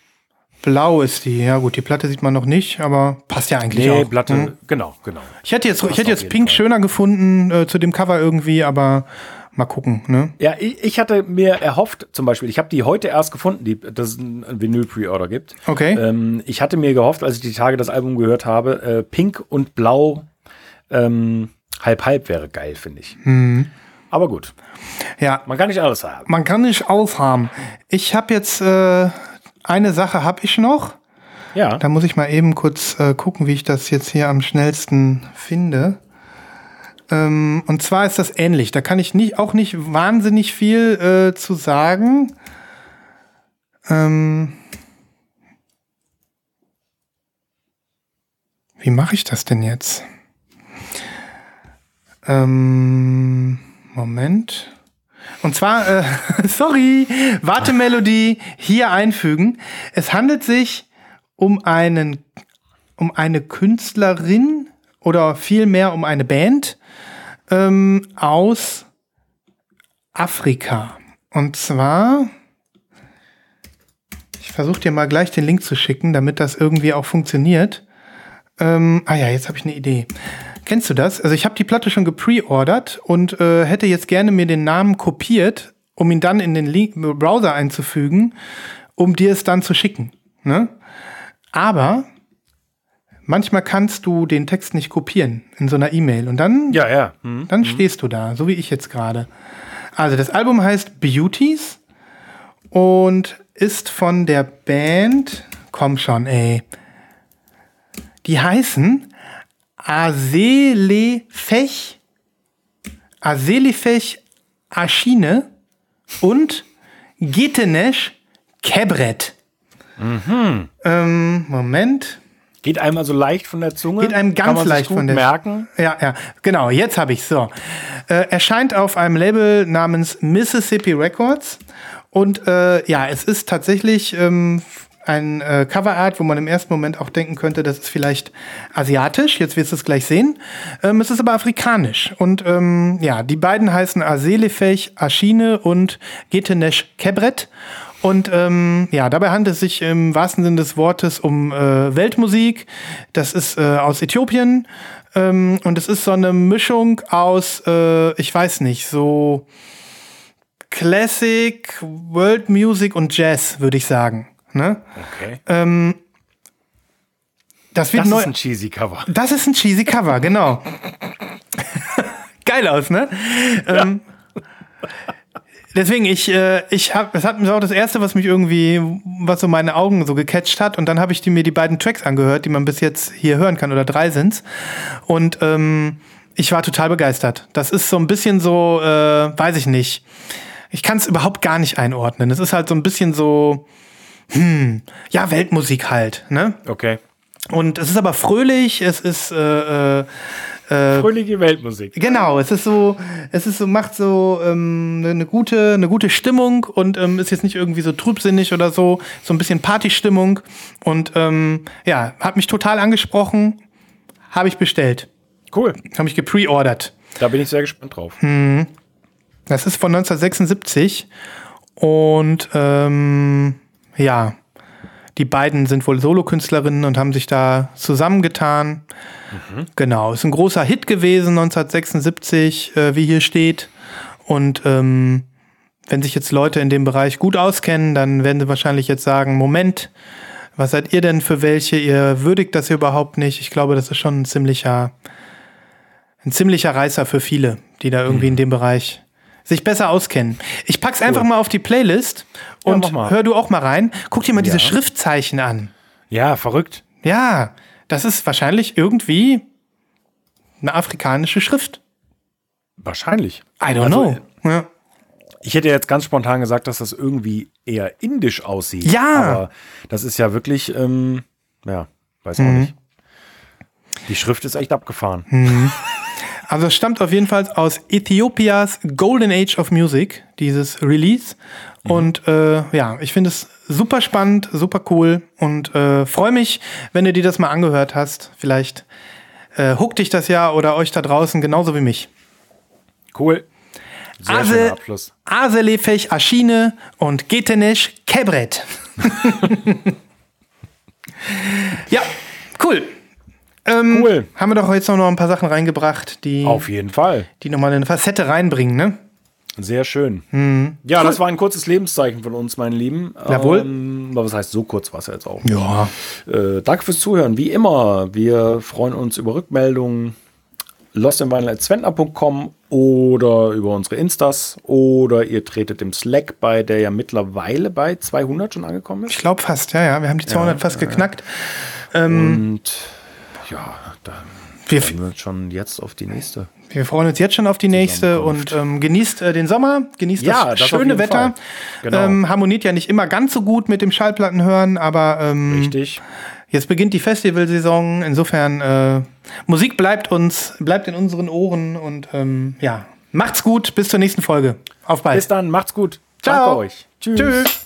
blau ist die, ja gut, die Platte sieht man noch nicht, aber passt ja eigentlich Nee, auch. Platte, Hm. genau, genau. Ich hätte jetzt, ich hätte jetzt Pink Fall. schöner gefunden äh, zu dem Cover irgendwie, aber mal gucken, ne? Ja, ich, ich hatte mir erhofft, zum Beispiel, ich habe die heute erst gefunden, die, dass es ein Vinyl-Pre-Order gibt. Okay. Ähm, ich hatte mir gehofft, als ich die Tage das Album gehört habe, äh, Pink und Blau ähm, halb-halb wäre geil, finde ich. Mhm. Aber gut, Ja, man kann nicht alles haben. man kann nicht aufhaben. Ich habe jetzt äh, eine Sache habe ich noch. Ja, Da muss ich mal eben kurz äh, gucken, wie ich das jetzt hier am schnellsten finde. Ähm, und zwar ist das ähnlich. Da kann ich nicht, auch nicht wahnsinnig viel äh, zu sagen. Ähm, wie mache ich das denn jetzt? Ähm, Moment. Und zwar, äh, sorry, Wartemelodie hier einfügen. Es handelt sich um einen, um eine Künstlerin oder vielmehr um eine Band ähm, aus Afrika. Und zwar, ich versuche dir mal gleich den Link zu schicken, damit das irgendwie auch funktioniert. Ähm, ah ja, jetzt habe ich eine Idee. Kennst du das? Also ich habe die Platte schon gepreordert und äh, hätte jetzt gerne mir den Namen kopiert, um ihn dann in den Link Browser einzufügen, um dir es dann zu schicken. Ne? Aber manchmal kannst du den Text nicht kopieren in so einer E-Mail und dann, ja, ja. Hm. dann stehst du da, so wie ich jetzt gerade. Also das Album heißt Beauties und ist von der Band, komm schon, ey. Die heißen Aselefech, Aselefech Aschine und Getenesh Kebret. Ähm, Moment. Geht einem also leicht von der Zunge. Geht einem ganz kann man sich leicht gut von der merken. Ja, ja, genau, jetzt habe ich so. Äh, erscheint auf einem Label namens Mississippi Records. Und äh, ja, es ist tatsächlich ähm, ein äh, Coverart, wo man im ersten Moment auch denken könnte, das ist vielleicht asiatisch. Jetzt wirst du es gleich sehen. Ähm, es ist aber afrikanisch. Und ähm, ja, die beiden heißen Aselefech Aschine und Getenesh Kebret. Und ähm, ja, dabei handelt es sich im wahrsten Sinne des Wortes um äh, Weltmusik. Das ist äh, aus Äthiopien. Ähm, und es ist so eine Mischung aus, äh, ich weiß nicht, so Classic, World Music und Jazz, würde ich sagen. Ne? Okay. Ähm, das wird Das neu. ist ein cheesy Cover. Das ist ein cheesy Cover, genau. Geil aus, ne? Ähm, deswegen, ich, äh, ich habe, es hat mir auch das erste, was mich irgendwie, was so meine Augen so gecatcht hat. Und dann habe ich die, mir die beiden Tracks angehört, die man bis jetzt hier hören kann, oder drei sind's. Und ähm, ich war total begeistert. Das ist so ein bisschen so, äh, weiß ich nicht. Ich kann es überhaupt gar nicht einordnen. Es ist halt so ein bisschen so, hm, ja, Weltmusik halt, ne? Okay. Und es ist aber fröhlich, es ist äh, äh, äh, Fröhliche Weltmusik. genau, es ist so, es ist so, macht so ähm, eine gute, eine gute Stimmung und ähm, ist jetzt nicht irgendwie so trübsinnig oder so, so ein bisschen Partystimmung und ähm, ja, hat mich total angesprochen, habe ich bestellt, Cool. habe ich gepreordert. Da bin ich sehr gespannt drauf. Hm. Das ist von 1976 und ähm, ja, die beiden sind wohl Solokünstlerinnen und haben sich da zusammengetan. Genau, ist ein großer Hit gewesen 1976, äh, wie hier steht. Und ähm, wenn sich jetzt Leute in dem Bereich gut auskennen, dann werden sie wahrscheinlich jetzt sagen, Moment, was seid ihr denn für welche? Ihr würdigt das überhaupt nicht. Ich glaube, das ist schon ein ziemlicher, ein ziemlicher Reißer für viele, die da irgendwie in dem Bereich sich besser auskennen. Ich pack's einfach mal auf die Playlist Ja, und mal. hör du auch mal rein. Guck dir mal diese Ja. Schriftzeichen an. Ja, verrückt. Ja, das ist wahrscheinlich irgendwie eine afrikanische Schrift. Wahrscheinlich. I don't Also, know. Ja. Ich hätte jetzt ganz spontan gesagt, dass das irgendwie eher indisch aussieht. Ja. Aber das ist ja wirklich, ähm, ja, weiß auch Mhm. nicht. Die Schrift ist echt abgefahren. Also es stammt auf jeden Fall aus Äthiopias Golden Age of Music, dieses Release. Und äh, ja, ich finde es super spannend, super cool und äh, freue mich, wenn du dir das mal angehört hast. Vielleicht äh, huckt dich das ja oder euch da draußen genauso wie mich. Cool. Sehr Ase- schöner Abschluss. Aselefech Aschine und Getenesh Kebret. ja, cool. Ähm, Cool. Haben wir doch jetzt noch ein paar Sachen reingebracht, die, Auf jeden Fall. die nochmal eine Facette reinbringen, ne? Sehr schön. Mhm. Ja, das war ein kurzes Lebenszeichen von uns, meine Lieben. Jawohl. Ähm, aber was heißt, so kurz war es ja jetzt auch. Ja. Äh, danke fürs Zuhören. Wie immer, wir freuen uns über Rückmeldungen. lostinvinyl.zwentner.com oder über unsere Instas oder ihr tretet im Slack bei, der ja mittlerweile bei 200 schon angekommen Ich ist. glaube fast, ja, ja. Wir haben die 200 fast geknackt. Und ja, da Wir, freuen wir uns schon jetzt auf die nächste. wir freuen uns jetzt schon auf die nächste und ähm, genießt äh, den Sommer, genießt Ja, das das schöne Wetter. Genau. Ähm, harmoniert ja nicht immer ganz so gut mit dem Schallplattenhören, aber ähm, Richtig. Jetzt beginnt die Festivalsaison. Insofern, äh, Musik bleibt uns, bleibt in unseren Ohren und ähm, ja, macht's gut. Bis zur nächsten Folge. Auf bald. Bis dann, macht's gut. Ciao. Danke euch. Tschüss. Tschüss.